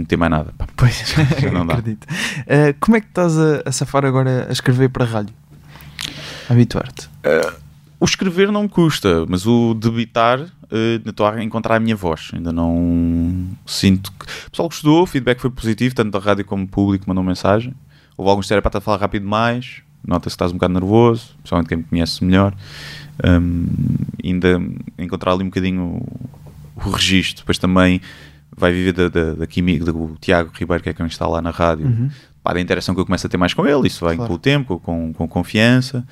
meter mais nada. Pá, Pois, Não dá. acredito. Eh, como é que estás a, a safar agora a escrever para a rádio? Habituar-te. O escrever não me custa, mas o debitar, ainda estou a encontrar a minha voz. Ainda não sinto que. O pessoal gostou, o feedback foi positivo, tanto da rádio como do público mandou mensagem. Houve alguns que disseram para estar a falar rápido demais, nota-se que estás um bocado nervoso, principalmente quem me conhece melhor. Hum, ainda encontrar ali um bocadinho o, o registro, depois também vai viver da, da, da química do Tiago Ribeiro, que é quem está lá na rádio, Uhum. pá, da interação que eu começo a ter mais com ele, isso vai Claro. com o tempo, com, com confiança.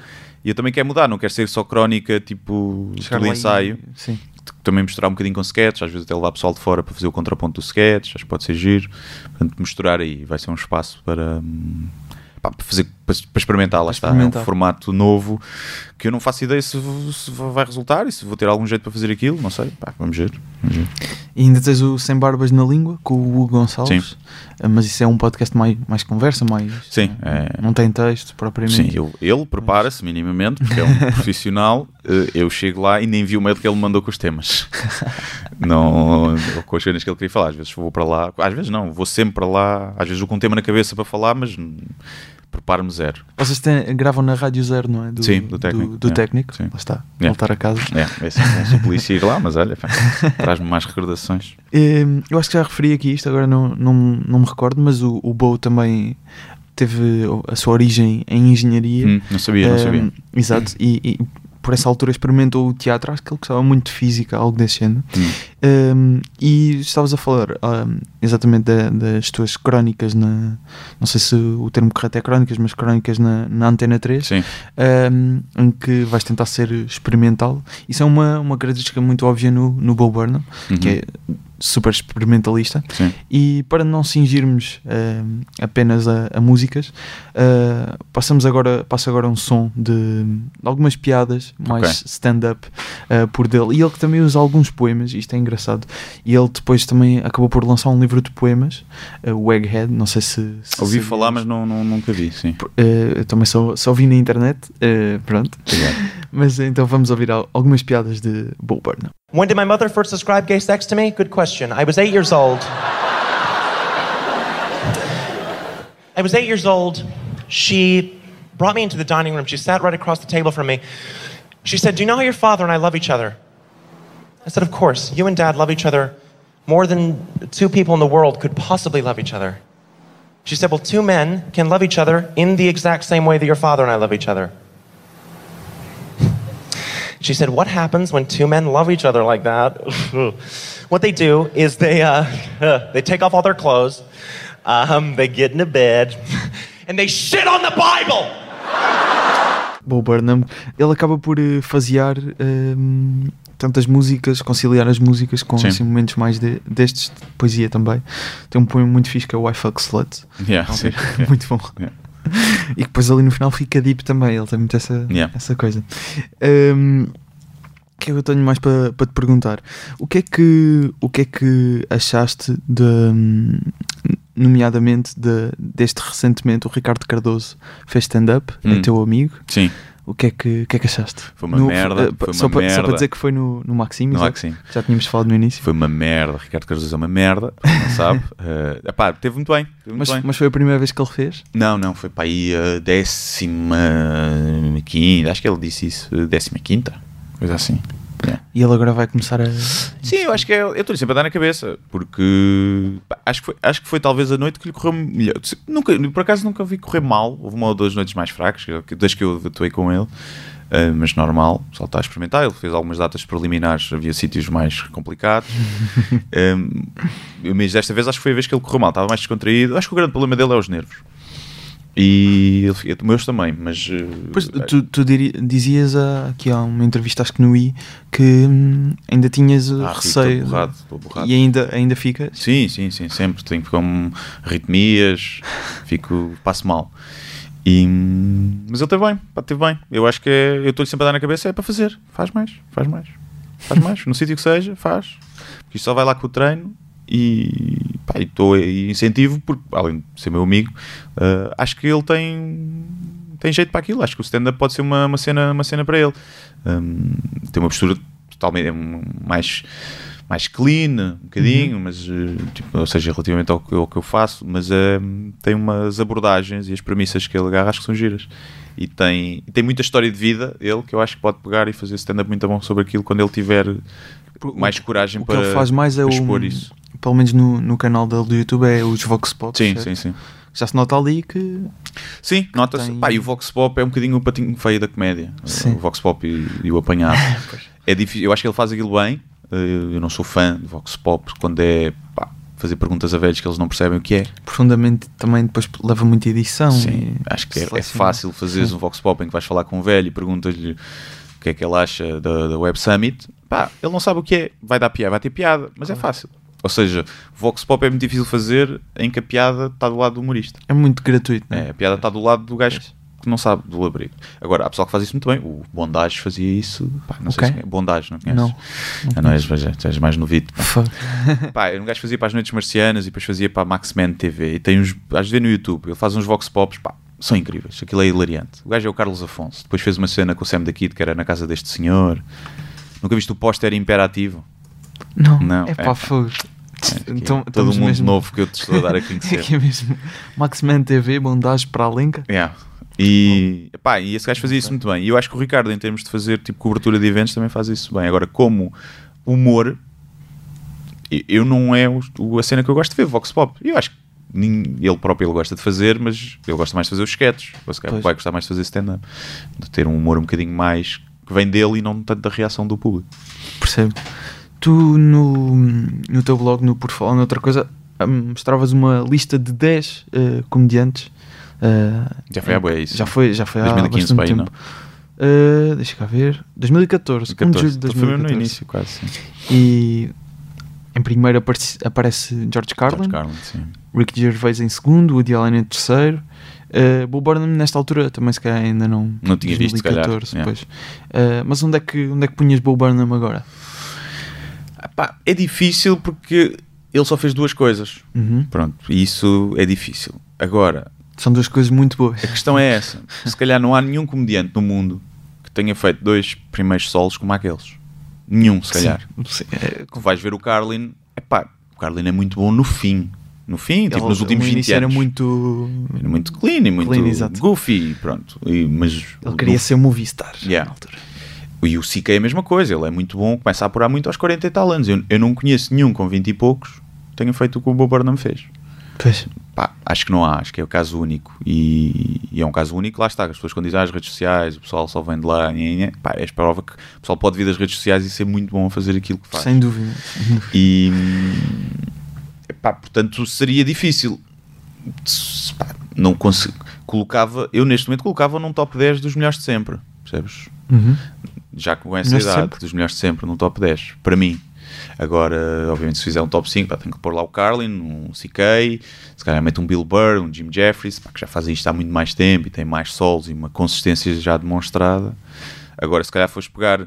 E eu também quero mudar, não quero ser só crónica, tipo, Chegar tudo ensaio. Sim. Também misturar um bocadinho com sketches, às vezes até levar pessoal de fora para fazer o contraponto do sketch, acho que pode ser giro. Portanto, misturar aí vai ser um espaço para, hum, pá, para fazer, para, para experimentar, lá está. experimentar. É um formato novo que eu não faço ideia se, se vai resultar e se vou ter algum jeito para fazer aquilo, não sei. Pá, vamos ver. Vamos ver. E ainda tens o Sem Barbas na Língua com o Hugo Gonçalves. Eh, Mas isso é um podcast mais, mais conversa, mais. Sim, eh, é- Não tem texto Sim, propriamente. eu- ele prepara-se minimamente, porque é um profissional. eh, Eu chego lá e nem vi o mail que ele mandou com os temas. não, com as cenas que ele queria falar. Às vezes vou para lá, às vezes não, vou sempre para lá. Às vezes vou com um tema na cabeça para falar, mas preparo-me zero. Vocês têm- gravam na Rádio Zero, não é? Do, Sim, do técnico, Do, é. técnico. Sim. Lá está. É. Voltar a casa. É, é sempre um suplício ir lá, mas olha, traz-me mais recordações. Eu acho que já referi aqui isto, agora não, não, não me recordo, mas o, o Bo também teve a sua origem em engenharia. Hum, não sabia, não sabia. Exato, e, e por essa altura experimentou o teatro, acho que ele gostava muito de física, algo desse género. Hum. Um, e estavas a falar um, exatamente da- das tuas crónicas na. Não sei se o termo correto é crónicas, mas crónicas na, na Antena 3, Sim, um, em que vais tentar ser experimental. Isso é uma, uma característica muito óbvia no, no Bo Burnham, que Uhum. é super experimentalista. sim. E para não cingirmos um, apenas a, a músicas, uh, passamos agora, passo agora um som de, algumas piadas mais Ok. stand-up uh, por dele. E ele que também usa alguns poemas, isto é engraçado. E ele depois também acabou por lançar um livro de poemas, uh, o Egghead, não sei se. se Ouvi sabias. falar, mas não, não- nunca vi, sim. Uh, também só, só vi na internet, uh, pronto. Obrigado. Mas então vamos ouvir algumas piadas de Burnham. When did my mother first describe gay sex to me? Good question. I was eight years old. I was eight years old. She brought me into the dining room. She sat right across the table from me. She said, Do you know how your father and I love each other? I said, Of course. You and dad love each other more than two people in the world could possibly love each other. She said, Well, two men can love each other in the exact same way that your father and I love each other. She said, What happens when two men love each other like that? what they do is they, uh, they take off all their clothes, um, they get into bed, and they shit on the Bible! Bo Burnham, ele acaba por eh, fasear ehm, tantas músicas, conciliar as músicas com Sim. assim, momentos mais de- destes, de poesia também. Tem um poema muito fixe que é o I Fuck Slut, Yeah, sim. muito bom. Yeah. E depois ali no final fica deep também, ele tem muito essa, Yeah. essa coisa. Ehm, o que é que eu tenho mais para para te perguntar? O que é que, o que, é que achaste de, hum, nomeadamente de, deste recentemente, o Ricardo Cardoso fez stand-up, é Hum. teu amigo. Sim. O que é que, que, é que achaste? Foi uma merda, eh, foi só, uma para, só merda. para dizer que foi no, no Maxime, No. Maxime. já tínhamos falado no início. Foi uma merda. Ricardo Cardoso é uma merda, não sabe. Uh, epá, teve muito bem. Teve muito Mas, bem. mas foi a primeira vez que ele fez? Não, não, foi para aí a décima quinta, acho que ele disse isso, décima quinta, coisa assim. E ele agora vai começar a. Sim, eu acho que é, eu estou sempre a dar na cabeça, porque acho, que foi, acho que foi talvez a noite que lhe correu melhor. Nunca, por acaso nunca vi correr mal, houve uma ou duas noites mais fracas, desde que eu atuei com ele, ah, mas normal, só está a experimentar. Ele fez algumas datas preliminares, havia sítios mais complicados. Ah, mas desta vez acho que foi a vez que ele correu mal, estava mais descontraído. Acho que o grande problema dele é os nervos. E ele, fica- meus também, mas ah, Pois, tu, tu diri- dizias ah, aqui há uma entrevista, acho que no I, que hum, ainda tinhas uh, ah, receio. estou borrado, estou borrado. E ainda, ainda ficas? Sim, sim, sim, sempre. Tenho com arritmias, fico, passo mal. E, mas ele teve bem, pá, teve bem. Eu acho que é, eu estou-lhe sempre a dar na cabeça, é para fazer. Faz mais, faz mais, faz mais. no sítio que seja, faz. Porque isto só vai lá com o treino e pá, e estou incentivo, porque além de ser meu amigo, ah, acho que ele tem, tem jeito para aquilo. Acho que o stand-up pode ser uma, uma, cena, uma cena para ele. Hum, tem uma postura totalmente é um- mais mais clean, um bocadinho, mas eh, tipo, ou seja, relativamente ao, que- ao que eu faço, mas eh, tem umas abordagens e as premissas que ele agarra acho que são giras. E tem, tem muita história de vida, ele, que eu acho que pode pegar e fazer stand-up muito bom sobre aquilo quando ele tiver mais coragem O que para, ele faz mais é o. expor isso. Pelo menos no, no canal dele do YouTube é os Vox Pop. Sim, certo? sim, sim. Já se nota ali que. Sim, nota-se. tem- Pá, e o Vox Pop é um bocadinho o patinho feio da comédia. Sim. O Vox Pop e, e o apanhado. é difícil. Eu acho que ele faz aquilo bem. Eh, Eu não sou fã de Vox Pop quando é pá, fazer perguntas a velhos que eles não percebem o que é. Profundamente também depois leva muita edição. Sim, acho que é, é fácil fazeres Sim. um Vox Pop em que vais falar com um velho e perguntas-lhe o que é que ele acha da, da Web Summit. Pá, ele não sabe o que é, vai dar piada, vai ter piada, mas é fácil. Ou seja, Vox Pop é muito difícil fazer em que a piada está do lado do humorista. É muito gratuito, não É, a piada está do lado do gajo Pois. que não sabe do labrigo. Agora, há pessoal que faz isso muito bem. O Bondage fazia isso. Pá, não sei Ok. se conhe- Bondage, não conheces? Não. Ah, não és, és mais novito. pá. Pá, um gajo fazia para as Noites Marcianas e depois fazia para a Maxman TV. E tem uns, às vezes no YouTube, ele faz uns Vox Pops, pá, são incríveis. Aquilo é hilariante. O gajo é o Carlos Afonso. Depois fez uma cena com o Sam da Kid, que era na casa deste senhor. Nunca viste o póster imperativo? Não, Não, é pá, é. fogo. É, Então, todo estamos o mundo mesmo- novo que eu te estou a dar a conhecer. Aqui mesmo. Maxman TV, bondage para a Lenca. Yeah. E, pá, e esse gajo fazia isso muito bem. E eu acho que o Ricardo, em termos de fazer tipo cobertura de eventos, também faz isso bem. Agora, como humor, eu não é o- o- a cena que eu gosto de ver, Vox Pop. Eu acho que ele próprio ele gosta de fazer, mas ele gosta mais de fazer os sketches. Ou se calhar vai gostar mais de fazer stand-up. De ter um humor um bocadinho mais que vem dele e não tanto da reação do público. Percebo. Tu no, no teu blog, no Por Falar noutra coisa, hum, mostravas uma lista de 10 eh, comediantes. eh, Já foi há em- bué isso. Já foi, já foi há 2015 bastante para aí, tempo. Eh, deixa cá ver. 2014, 1 de julho de Então foi 2014. no início, quase. Sim. E em primeiro aparece, aparece George Carlin, George Carlin, sim. Ricky Gervais em segundo, Woody Allen em terceiro. Uh, Bull Burnham nesta altura também se calhar ainda não Não tinha visto, se calhar, 2014, yeah. Uh, mas onde é, que, onde é que punhas Bull Burnham agora? Ah, pá, é difícil porque ele só fez duas coisas. Uhum. Pronto, e isso é difícil. Agora, São duas coisas muito boas. a questão é essa: se calhar não há nenhum comediante no mundo que tenha feito dois primeiros solos como aqueles. Nenhum, se calhar. Sim, é, Tu vais ver o Carlin, epá, o Carlin é muito bom no fim. No fim, tipo, ele- nos últimos no 20 início anos. era muito. Era muito clean e muito Clean, goofy, pronto. E, mas Ele queria no- ser um movie star Yeah. na altura. E o CK é a mesma coisa, ele é muito bom, começa a apurar muito aos 40 e tal anos. Eu, eu não conheço nenhum com 20 e poucos que tenha feito o que o Bob Burnham fez. Pois. Pá, acho que não há, acho que é o caso único. E, e é um caso único, lá está. As pessoas quando dizem ah, as redes sociais, o pessoal só vem de lá, nhé, nhé. pá, és prova que o pessoal pode vir das redes sociais e ser muito bom a fazer aquilo que faz. Sem dúvida. E epá, portanto seria difícil. Pá, não consigo. Colocava, eu neste momento colocava num top 10 dos melhores de sempre, percebes? Uhum. Já com essa Melhores de idade, dos melhores de sempre, num top 10, para mim. Agora, obviamente, se fizer um top 5, pá, tenho que pôr lá o Carlin, um CK, se calhar mete um Bill Burr, um Jim Jeffries, pá, que já fazem isto há muito mais tempo e tem mais solos e uma consistência já demonstrada. Agora, se calhar fores pegar,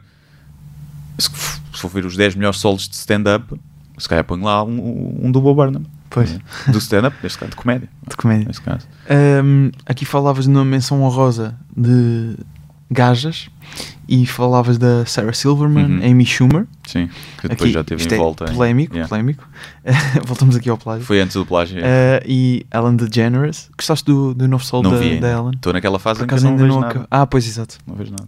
se, se for ver os 10 melhores solos de stand-up, se calhar ponho lá um, um do Bob Burnham. Pois. Do stand-up, neste caso, de comédia. De comédia. Neste caso. Um, aqui falavas de uma menção honrosa de gajas e falavas da Sarah Silverman, Uhum. Amy Schumer. Sim, que depois Aqui, já teve em é volta. hein? Polémico, Yeah. polémico. Voltamos aqui ao plágio. Foi antes do plágio. Eh, e Ellen DeGeneres. Gostaste do, do novo sol não da, vi da Ellen? Estou naquela fase em que não vejo não nada. Ah, pois, exato. Não vejo nada.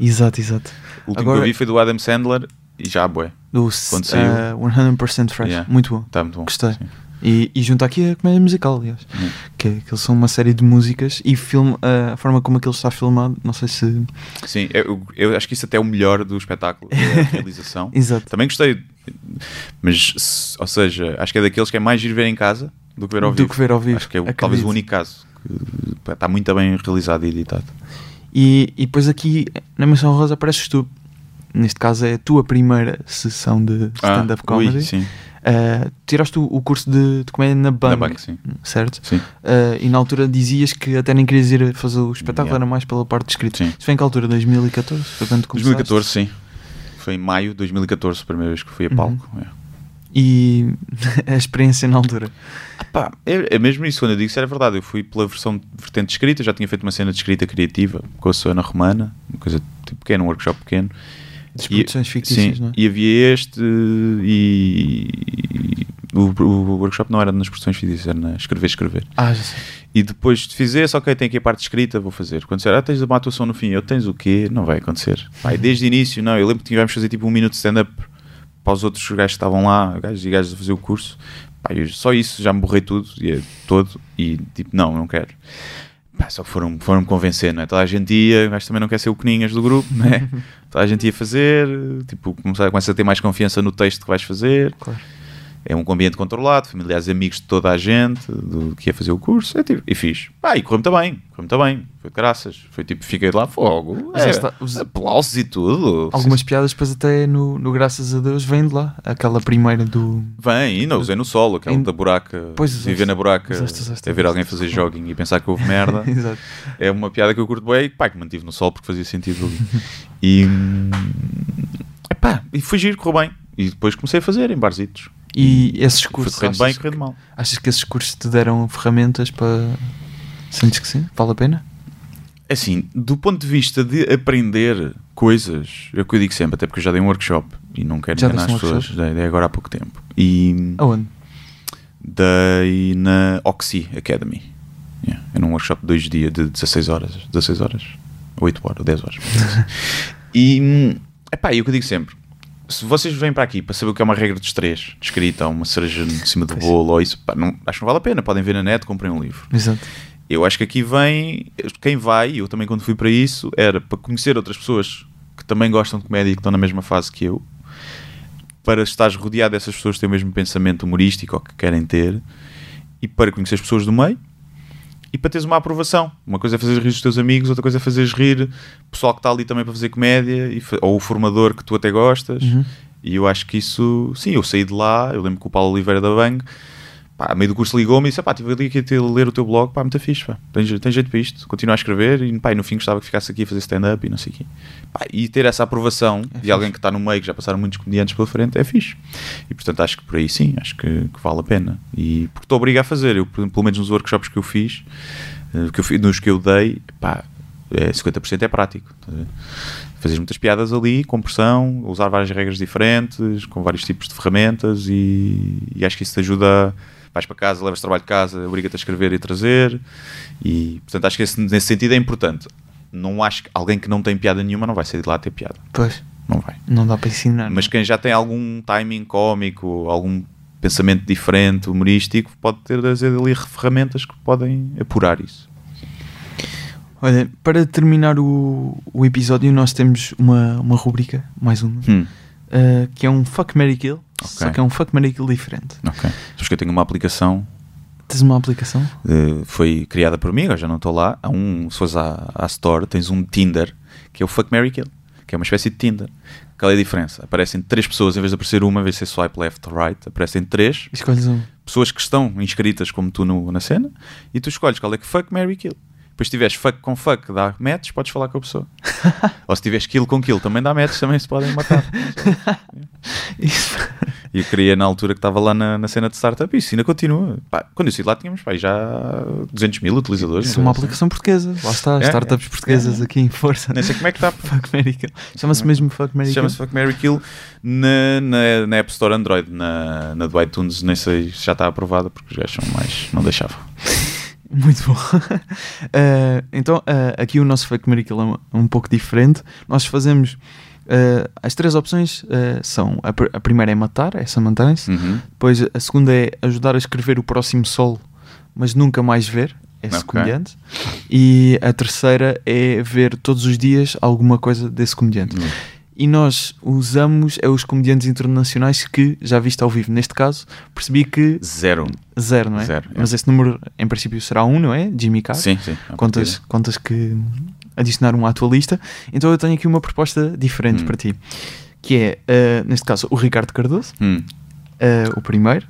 Exato, exato. O último Agora- que eu vi foi do Adam Sandler e já, bué. Do Quando saiu. uh, 100% Fresh. Yeah. Muito bom. Está muito bom. Gostei. Sim. E, e junto aqui a comédia musical, aliás. Yeah. Que, que eles são uma série de músicas e filme, a forma como aquilo está filmado, não sei se. Sim, eu, eu acho que isso até é o melhor do espetáculo, é a realização. Exato. Também gostei, mas, ou seja, acho que é daqueles que é mais giro ver em casa do que ver ao Do vivo. que ver ao vivo, Acho que é acredito. talvez o único caso. que, Está muito bem realizado e editado. E, e depois aqui na Menção Rosa apareces tu. Neste caso é a tua primeira sessão de stand-up Ah, ui, comedy. sim. Uh, tiraste o, o curso de, de comédia na Bang, Na sim. certo? Sim. Uh, e na altura dizias que até nem querias ir fazer o espetáculo, Yeah. era mais pela parte de escrita. Sim. Isso foi em que altura? 2014? Foi quando começaste? 2014, sim. Foi em maio de 2014, a primeira vez que fui a Uhum. palco. é. E a experiência na altura? Pá, é, é mesmo isso, quando eu digo isso era verdade. Eu fui pela versão de vertente de escrita, já tinha feito uma cena de escrita criativa com a Susana Romana, uma coisa tipo pequena, um workshop pequeno. Das E- fictícias, sim, não é? E havia este e, e o, o workshop não era nas produções fictícias, era na escrever, escrever. Ah, já sei. E depois de fizer, só ok, tem aqui a parte escrita, vou fazer. Quando disser, ah, tens uma atuação no fim, eu tens o quê? Não vai acontecer. Pá, e desde o início, não, eu lembro que tivemos fazer tipo um minuto de stand-up para os outros gajos que estavam lá, gajos e gajos a fazer o curso. Pá, eu- só isso já me borrei tudo, e é todo, e tipo, não, não quero. Pá, só foram, foram me convencer, não é? Toda a gente ia, o gajo também não quer ser o Coninhas do grupo, não é? Toda a gente ia fazer, tipo, começa, começa a ter mais confiança no texto que vais fazer. Claro. É um ambiente controlado, familiares e amigos de toda a gente do, que ia fazer o curso. É, tipo, e fiz. Pá, e correu muito bem, correu muito bem. Foi de graças. Foi tipo, fiquei lá, fogo. É, está, os- aplausos e tudo. Algumas piadas depois até no, no Graças a Deus vêm de lá. Aquela primeira do... Vem, e não usei no solo, aquela Em- da buraca. Pois, viver na buraca, usaste, usaste, até ver alguém fazer jogging e pensar que houve merda. Exato. é uma piada que eu curto bem e pá, que mantive no solo porque fazia sentido ali. e. hum, Epá, e foi giro, correu bem. E depois comecei a fazer em barzitos. E esses Foi cursos, correndo bem e correndo mal. achas que esses cursos te deram ferramentas para... Sentes que sim? Vale a pena? Assim, do ponto de vista de aprender coisas, é o que eu digo sempre, até porque eu já dei um workshop e não quero Já enganar as um pessoas, dei, dei agora há pouco tempo. E Aonde? dei na Oxy Academy. Yeah, era um workshop de dois dias de 16 horas, 16 horas, 8 horas, 10 horas. e, epá, e o que eu digo sempre, se vocês vêm para aqui para saber o que é uma regra dos três, de escrita, ou uma cereja em cima do Pois. bolo, ou isso, pá, não, acho que não vale a pena. Podem ver na net, comprem um livro. Exato. Eu acho que aqui vem. Quem vai, eu também quando fui para isso, era para conhecer outras pessoas que também gostam de comédia e que estão na mesma fase que eu, para estares rodeado dessas pessoas que têm o mesmo pensamento humorístico ou que querem ter, e para conhecer as pessoas do meio e para teres uma aprovação. Uma coisa é fazer rir os teus amigos, outra coisa é fazeres rir o pessoal que está ali também para fazer comédia, e ou o formador que tu até gostas. Uhum. E eu acho que isso, sim, eu saí de lá, eu lembro que o Paulo Oliveira da Bang, pá, a meio do curso ligou-me e disse: pá, estive ali aqui a ler o teu blog, pá, muito fixe, pá, tem, je- tem jeito para isto, continua a escrever e, pá, e no fim gostava que ficasse aqui a fazer stand-up e não sei o quê. Pá, e ter essa aprovação de fixe. alguém que está no meio, que já passaram muitos comediantes pela frente, é fixe. E portanto acho que por aí sim, acho que, que vale a pena. E porque estou obrigado a fazer, eu, pelo menos nos workshops que eu fiz, eh, que eu, nos que eu dei, pá, é, 50% é prático. Fazer muitas piadas ali, com pressão, usar várias regras diferentes, com vários tipos de ferramentas e, e acho que isso te ajuda. Vais para casa, levas trabalho de casa, obriga-te a escrever e trazer. E portanto acho que esse- nesse sentido é importante. Não acho que alguém que não tem piada nenhuma não vai sair de lá a ter piada. Pois, Não vai. não dá para ensinar. Mas quem já tem algum timing cómico, algum pensamento diferente, humorístico, pode ter ali ferramentas que podem apurar isso. Olha, para terminar o, o episódio, nós temos uma, uma rubrica, mais uma, Hum, uh, que é um Fuck Mary Kill, só Ok. que é um Fuck Mary Kill diferente. ok. Sabes que eu tenho uma aplicação Tens uma aplicação? eh, foi criada por mim, agora já não estou lá. Há um, se fores à, à Store, tens um Tinder que é o Fuck Mary Kill, que é uma espécie de Tinder. Qual é a diferença? Aparecem três pessoas, em vez de aparecer uma, em vez de ser swipe left or right, aparecem três Escolhes um. pessoas que estão inscritas como tu no- na cena e tu escolhes qual é que Fuck Mary Kill. Depois se tiveres fuck com fuck, dá match, podes falar com a pessoa. Ou se tiveres kill com kill, também dá match, também se podem matar. Isso. E eu queria na altura que estava lá na, na cena de startup, isso ainda continua. Pá, quando eu saí de lá tínhamos pá, já 200 mil utilizadores. Isso é uma assim. aplicação portuguesa. Lá está, É, startups portuguesas aqui em força. Nem sei como é que está. Fuck Mary Kill. Chama-se mesmo Fuck Mary Kill. Chama-se Fuck Mary Kill na, na, na App Store Android, na, na do iTunes, nem sei se já está aprovada porque os gajos são mais. não deixavam. Muito bom. Eh, então, eh, aqui o nosso Fake Miracle é um, é um pouco diferente. Nós fazemos. eh, as três opções são: a, pr- a primeira é matar, essa mantém-se. Uhum. Depois a segunda é ajudar a escrever o próximo solo, mas nunca mais ver. Esse Ok. comediante. E a terceira é ver todos os dias alguma coisa desse comediante. Uhum. E nós usamos é os comediantes internacionais que já viste ao vivo. Neste caso, percebi que Zero. zero, não é? Zero, é. Mas esse número em princípio será um, não é? Jimmy Carr. Sim, sim. Contas, partida. contas que adicionaram à tua lista. Então eu tenho aqui uma proposta diferente Hum. para ti. Que é, eh, neste caso, o Ricardo Cardoso, Hum. eh, o primeiro.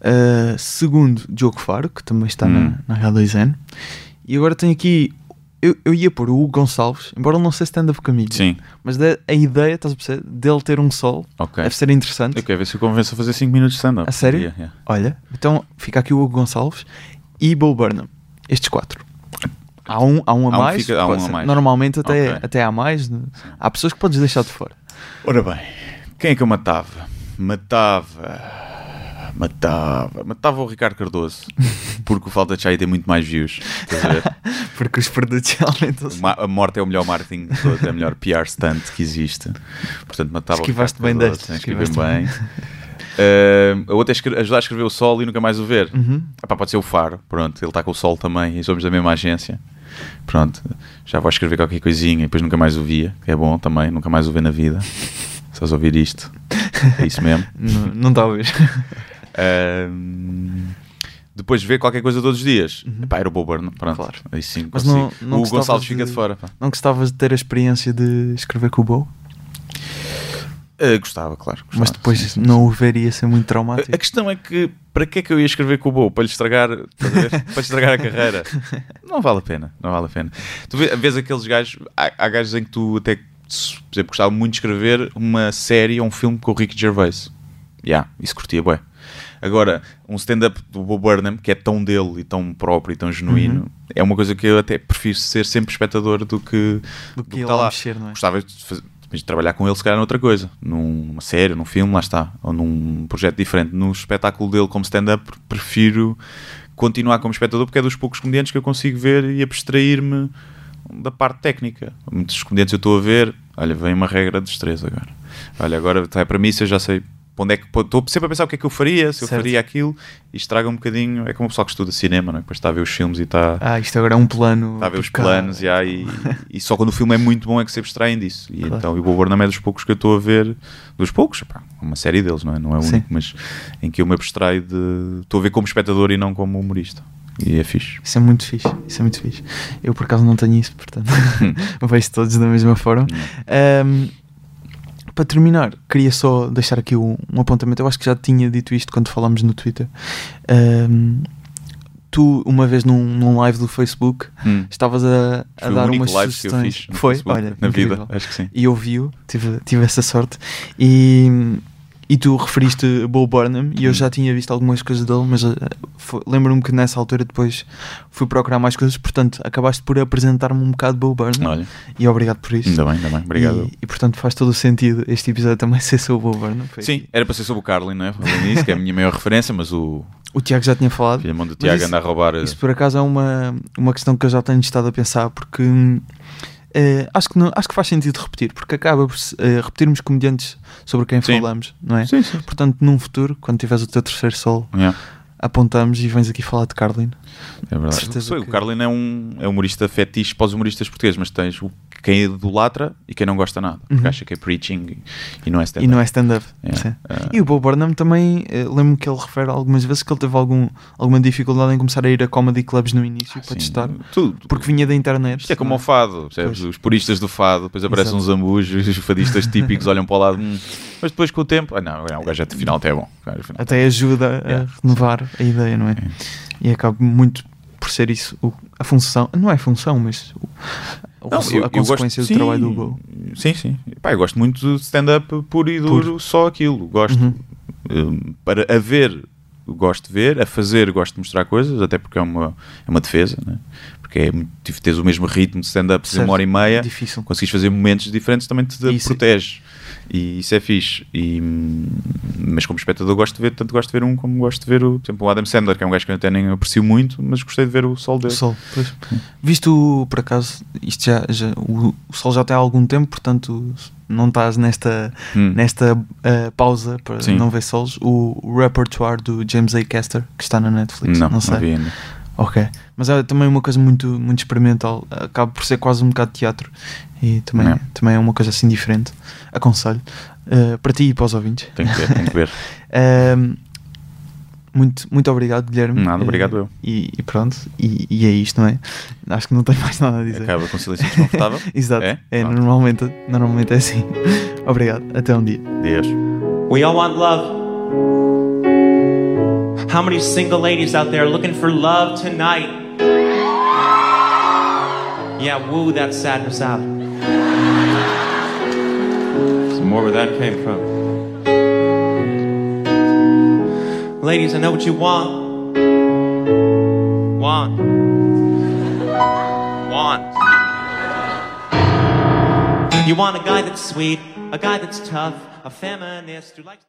Eh, segundo, Diogo Faro, que também está Hum. na, na H2N. E agora tenho aqui. Eu, eu ia pôr o Hugo Gonçalves, embora ele não seja stand-up comigo. Sim, Mas da- a ideia, estás a perceber, dele ter um sol ok. deve ser interessante. Eu quero ver se eu convenço a fazer 5 minutos de stand-up. A sério? Yeah, yeah. Olha, então fica aqui o Hugo Gonçalves e Bo Burnham. Estes quatro. Há um, há um a Há um mais. fica- há um a mais. Normalmente até, Ok. até há mais. Há pessoas que podes deixar de fora. Ora bem, quem é que eu matava? Matava. Matava. Matava o Ricardo Cardoso. Porque o Falta de Chai tem muito mais views. Porque os produtos aumentam-se. Ma- A morte é o melhor marketing de todos, é o melhor PR stunt que existe. Portanto, matava Esquivaste o bem Ricardo Cardoso, esquivaste esquivaste bem. Ah, a outra é ajudar a escrever o Sol e nunca mais o ver. Uhum. Epá, pode ser o Faro, pronto, ele está com o Sol também e somos da mesma agência. Pronto, já vou escrever qualquer coisinha e depois nunca mais o via, que é bom também, nunca mais o ver na vida. Se vais ouvir isto, é isso mesmo. Não, não está a ver. Ahm, depois de ver qualquer coisa todos os dias, Epá, era o Bob Burnham, pronto. Claro. Aí sim, Mas não- não o Gonçalves fica de- de fora. pá. Não gostavas de ter a experiência de escrever com o Bo? Ah, gostava, claro. gostava, Mas depois sim, sim, não o ver ia ser muito traumático. a questão é que para que é que eu ia escrever com o Bo? Para lhe estragar, para lhe estragar a carreira? Não vale a pena, não vale a pena. Tu vê- vês aqueles gajos, há, há gajos em que tu até, por exemplo, gostava muito de escrever uma série ou um filme com o Ricky Gervais. Já, isso curtia bué. Agora, um stand-up do Bob Burnham, que é tão dele e tão próprio e tão genuíno, Uhum. é uma coisa que eu até prefiro ser sempre espectador do que, Do do que que ir tá lá lá. mexer, não é? Gostava de, fazer- de trabalhar com ele, se calhar, noutra coisa. Numa série, num filme, lá está. Ou num projeto diferente. No espetáculo dele como stand-up, prefiro continuar como espectador, porque é dos poucos comediantes que eu consigo ver e abstrair-me da parte técnica. Muitos comediantes eu estou a ver, olha, vem uma regra dos três agora. Olha, agora está para mim, se eu já sei para onde é que estou sempre a pensar o que é que eu faria, se eu Certo. faria aquilo, e estraga um bocadinho. É como o pessoal que estuda cinema, não é? depois está a ver os filmes e está. Ah, isto agora é um plano. Está a ver os planos já, e, e só quando o filme é muito bom é que se abstraem disso. E Claro. então o Bob Burnham é dos poucos que eu estou a ver, dos poucos, pá, uma série deles, não é? Não é o único, mas em que eu me abstraio de. Estou a ver como espectador e não como humorista. E é fixe. Isso é muito fixe, isso é muito fixe. Eu por acaso não tenho isso, portanto vejo todos da mesma forma. Ahm, para terminar, queria só deixar aqui um, um apontamento. Eu acho que já tinha dito isto quando falámos no Twitter. Ahm, tu, uma vez num, num live do Facebook, Hum. estavas a, a dar umas sugestões. Foi, Facebook, olha, na incrível. vida, acho que sim. E eu vi-o, tive, tive essa sorte. E, e tu referiste Bo Burnham e eu Hum. já tinha visto algumas coisas dele, mas eh, lembro-me que nessa altura depois fui procurar mais coisas, portanto acabaste por apresentar-me um bocado Bo Burnham Olha, e obrigado por isso. ainda bem, ainda bem. Obrigado. E, e, portanto faz todo o sentido este episódio também ser sobre o Bo Burnham. Foi Sim, aqui. era para ser sobre o Carlin, não é? Nisso, que é a minha maior referência, mas o O Tiago já tinha falado. filho do Tiago isso- anda a roubar. Isso por acaso é uma, uma questão que eu já tenho estado a pensar porque eh, acho, que não, acho que faz sentido repetir, porque acaba por eh, repetirmos comediantes sobre quem Sim. falamos, não é? Sim, sim. Portanto, num futuro, quando tiveres o teu terceiro sol, Yeah. apontamos e vens aqui falar de Carlin. É verdade. Sei, que- O Carlin é um, é um humorista fetiche para os humoristas portugueses, mas tens o, quem idolatra e quem não gosta nada, porque Uhum. acha que é preaching e, e não é E stand-up. não é stand-up. É. Ah. E o Bob Burnham também, eh, lembro-me que ele refere algumas vezes que ele teve algum, alguma dificuldade em começar a ir a comedy clubs no início para Sim, testar, Tudo. porque vinha da internet. Isto é como o fado, percebes? Pois. Os puristas do fado, depois aparecem uns ambujos, os fadistas típicos olham para o lado, "Hum", mas depois com o tempo, ah, não, não, o gajo afinal até é bom. Até ajuda Yeah. a renovar a ideia, não é? E acaba muito por ser isso o- a função, não é função, mas o- Não, a eu consequência gosto- do trabalho do sim, Go. Sim, sim. Pá, eu gosto muito de stand-up puro e duro, só aquilo. Gosto. Uhum. Um, para a ver, gosto de ver. A fazer, gosto de mostrar coisas, até porque é uma, é uma defesa, né? Porque é muito difícil teres o mesmo ritmo de stand-up de uma hora e meia. Difícil. Conseguires fazer momentos diferentes também te Isso- protege. E isso é fixe. E, mas como espectador gosto de ver, tanto gosto de ver um como gosto de ver o, por exemplo, o Adam Sandler, que é um gajo que eu até nem aprecio muito, mas gostei de ver o sol O dele. Sol, pois. Visto por acaso, isto já, já- o, o Sol já tem há algum tempo, portanto não estás nesta, Hum. nesta ah, pausa para Sim. não ver solos. O, o repertoire do James A. Caster, que está na Netflix, Não, não, não, sei. vi ainda. Ok, mas é também uma coisa muito, muito experimental, acaba por ser quase um bocado de teatro e também, É. também é uma coisa assim diferente. Aconselho uh, para ti e para os ouvintes. Tenho que ver, tenho que ver. Um, muito, muito obrigado, Guilherme. Nada, Uh, obrigado eu. E, e pronto, e, e é isto, não é? Acho que não tenho mais nada a dizer. Acaba com silêncio desconfortável. Exato, É? é, normalmente, normalmente é assim. obrigado, até um dia. Deus. We all want love. How many single ladies out there looking for love tonight? Yeah, woo that sadness out. Where that came from. Ladies, I know what you want. Want. Want. You want a guy that's sweet, a guy that's tough, a feminist who likes.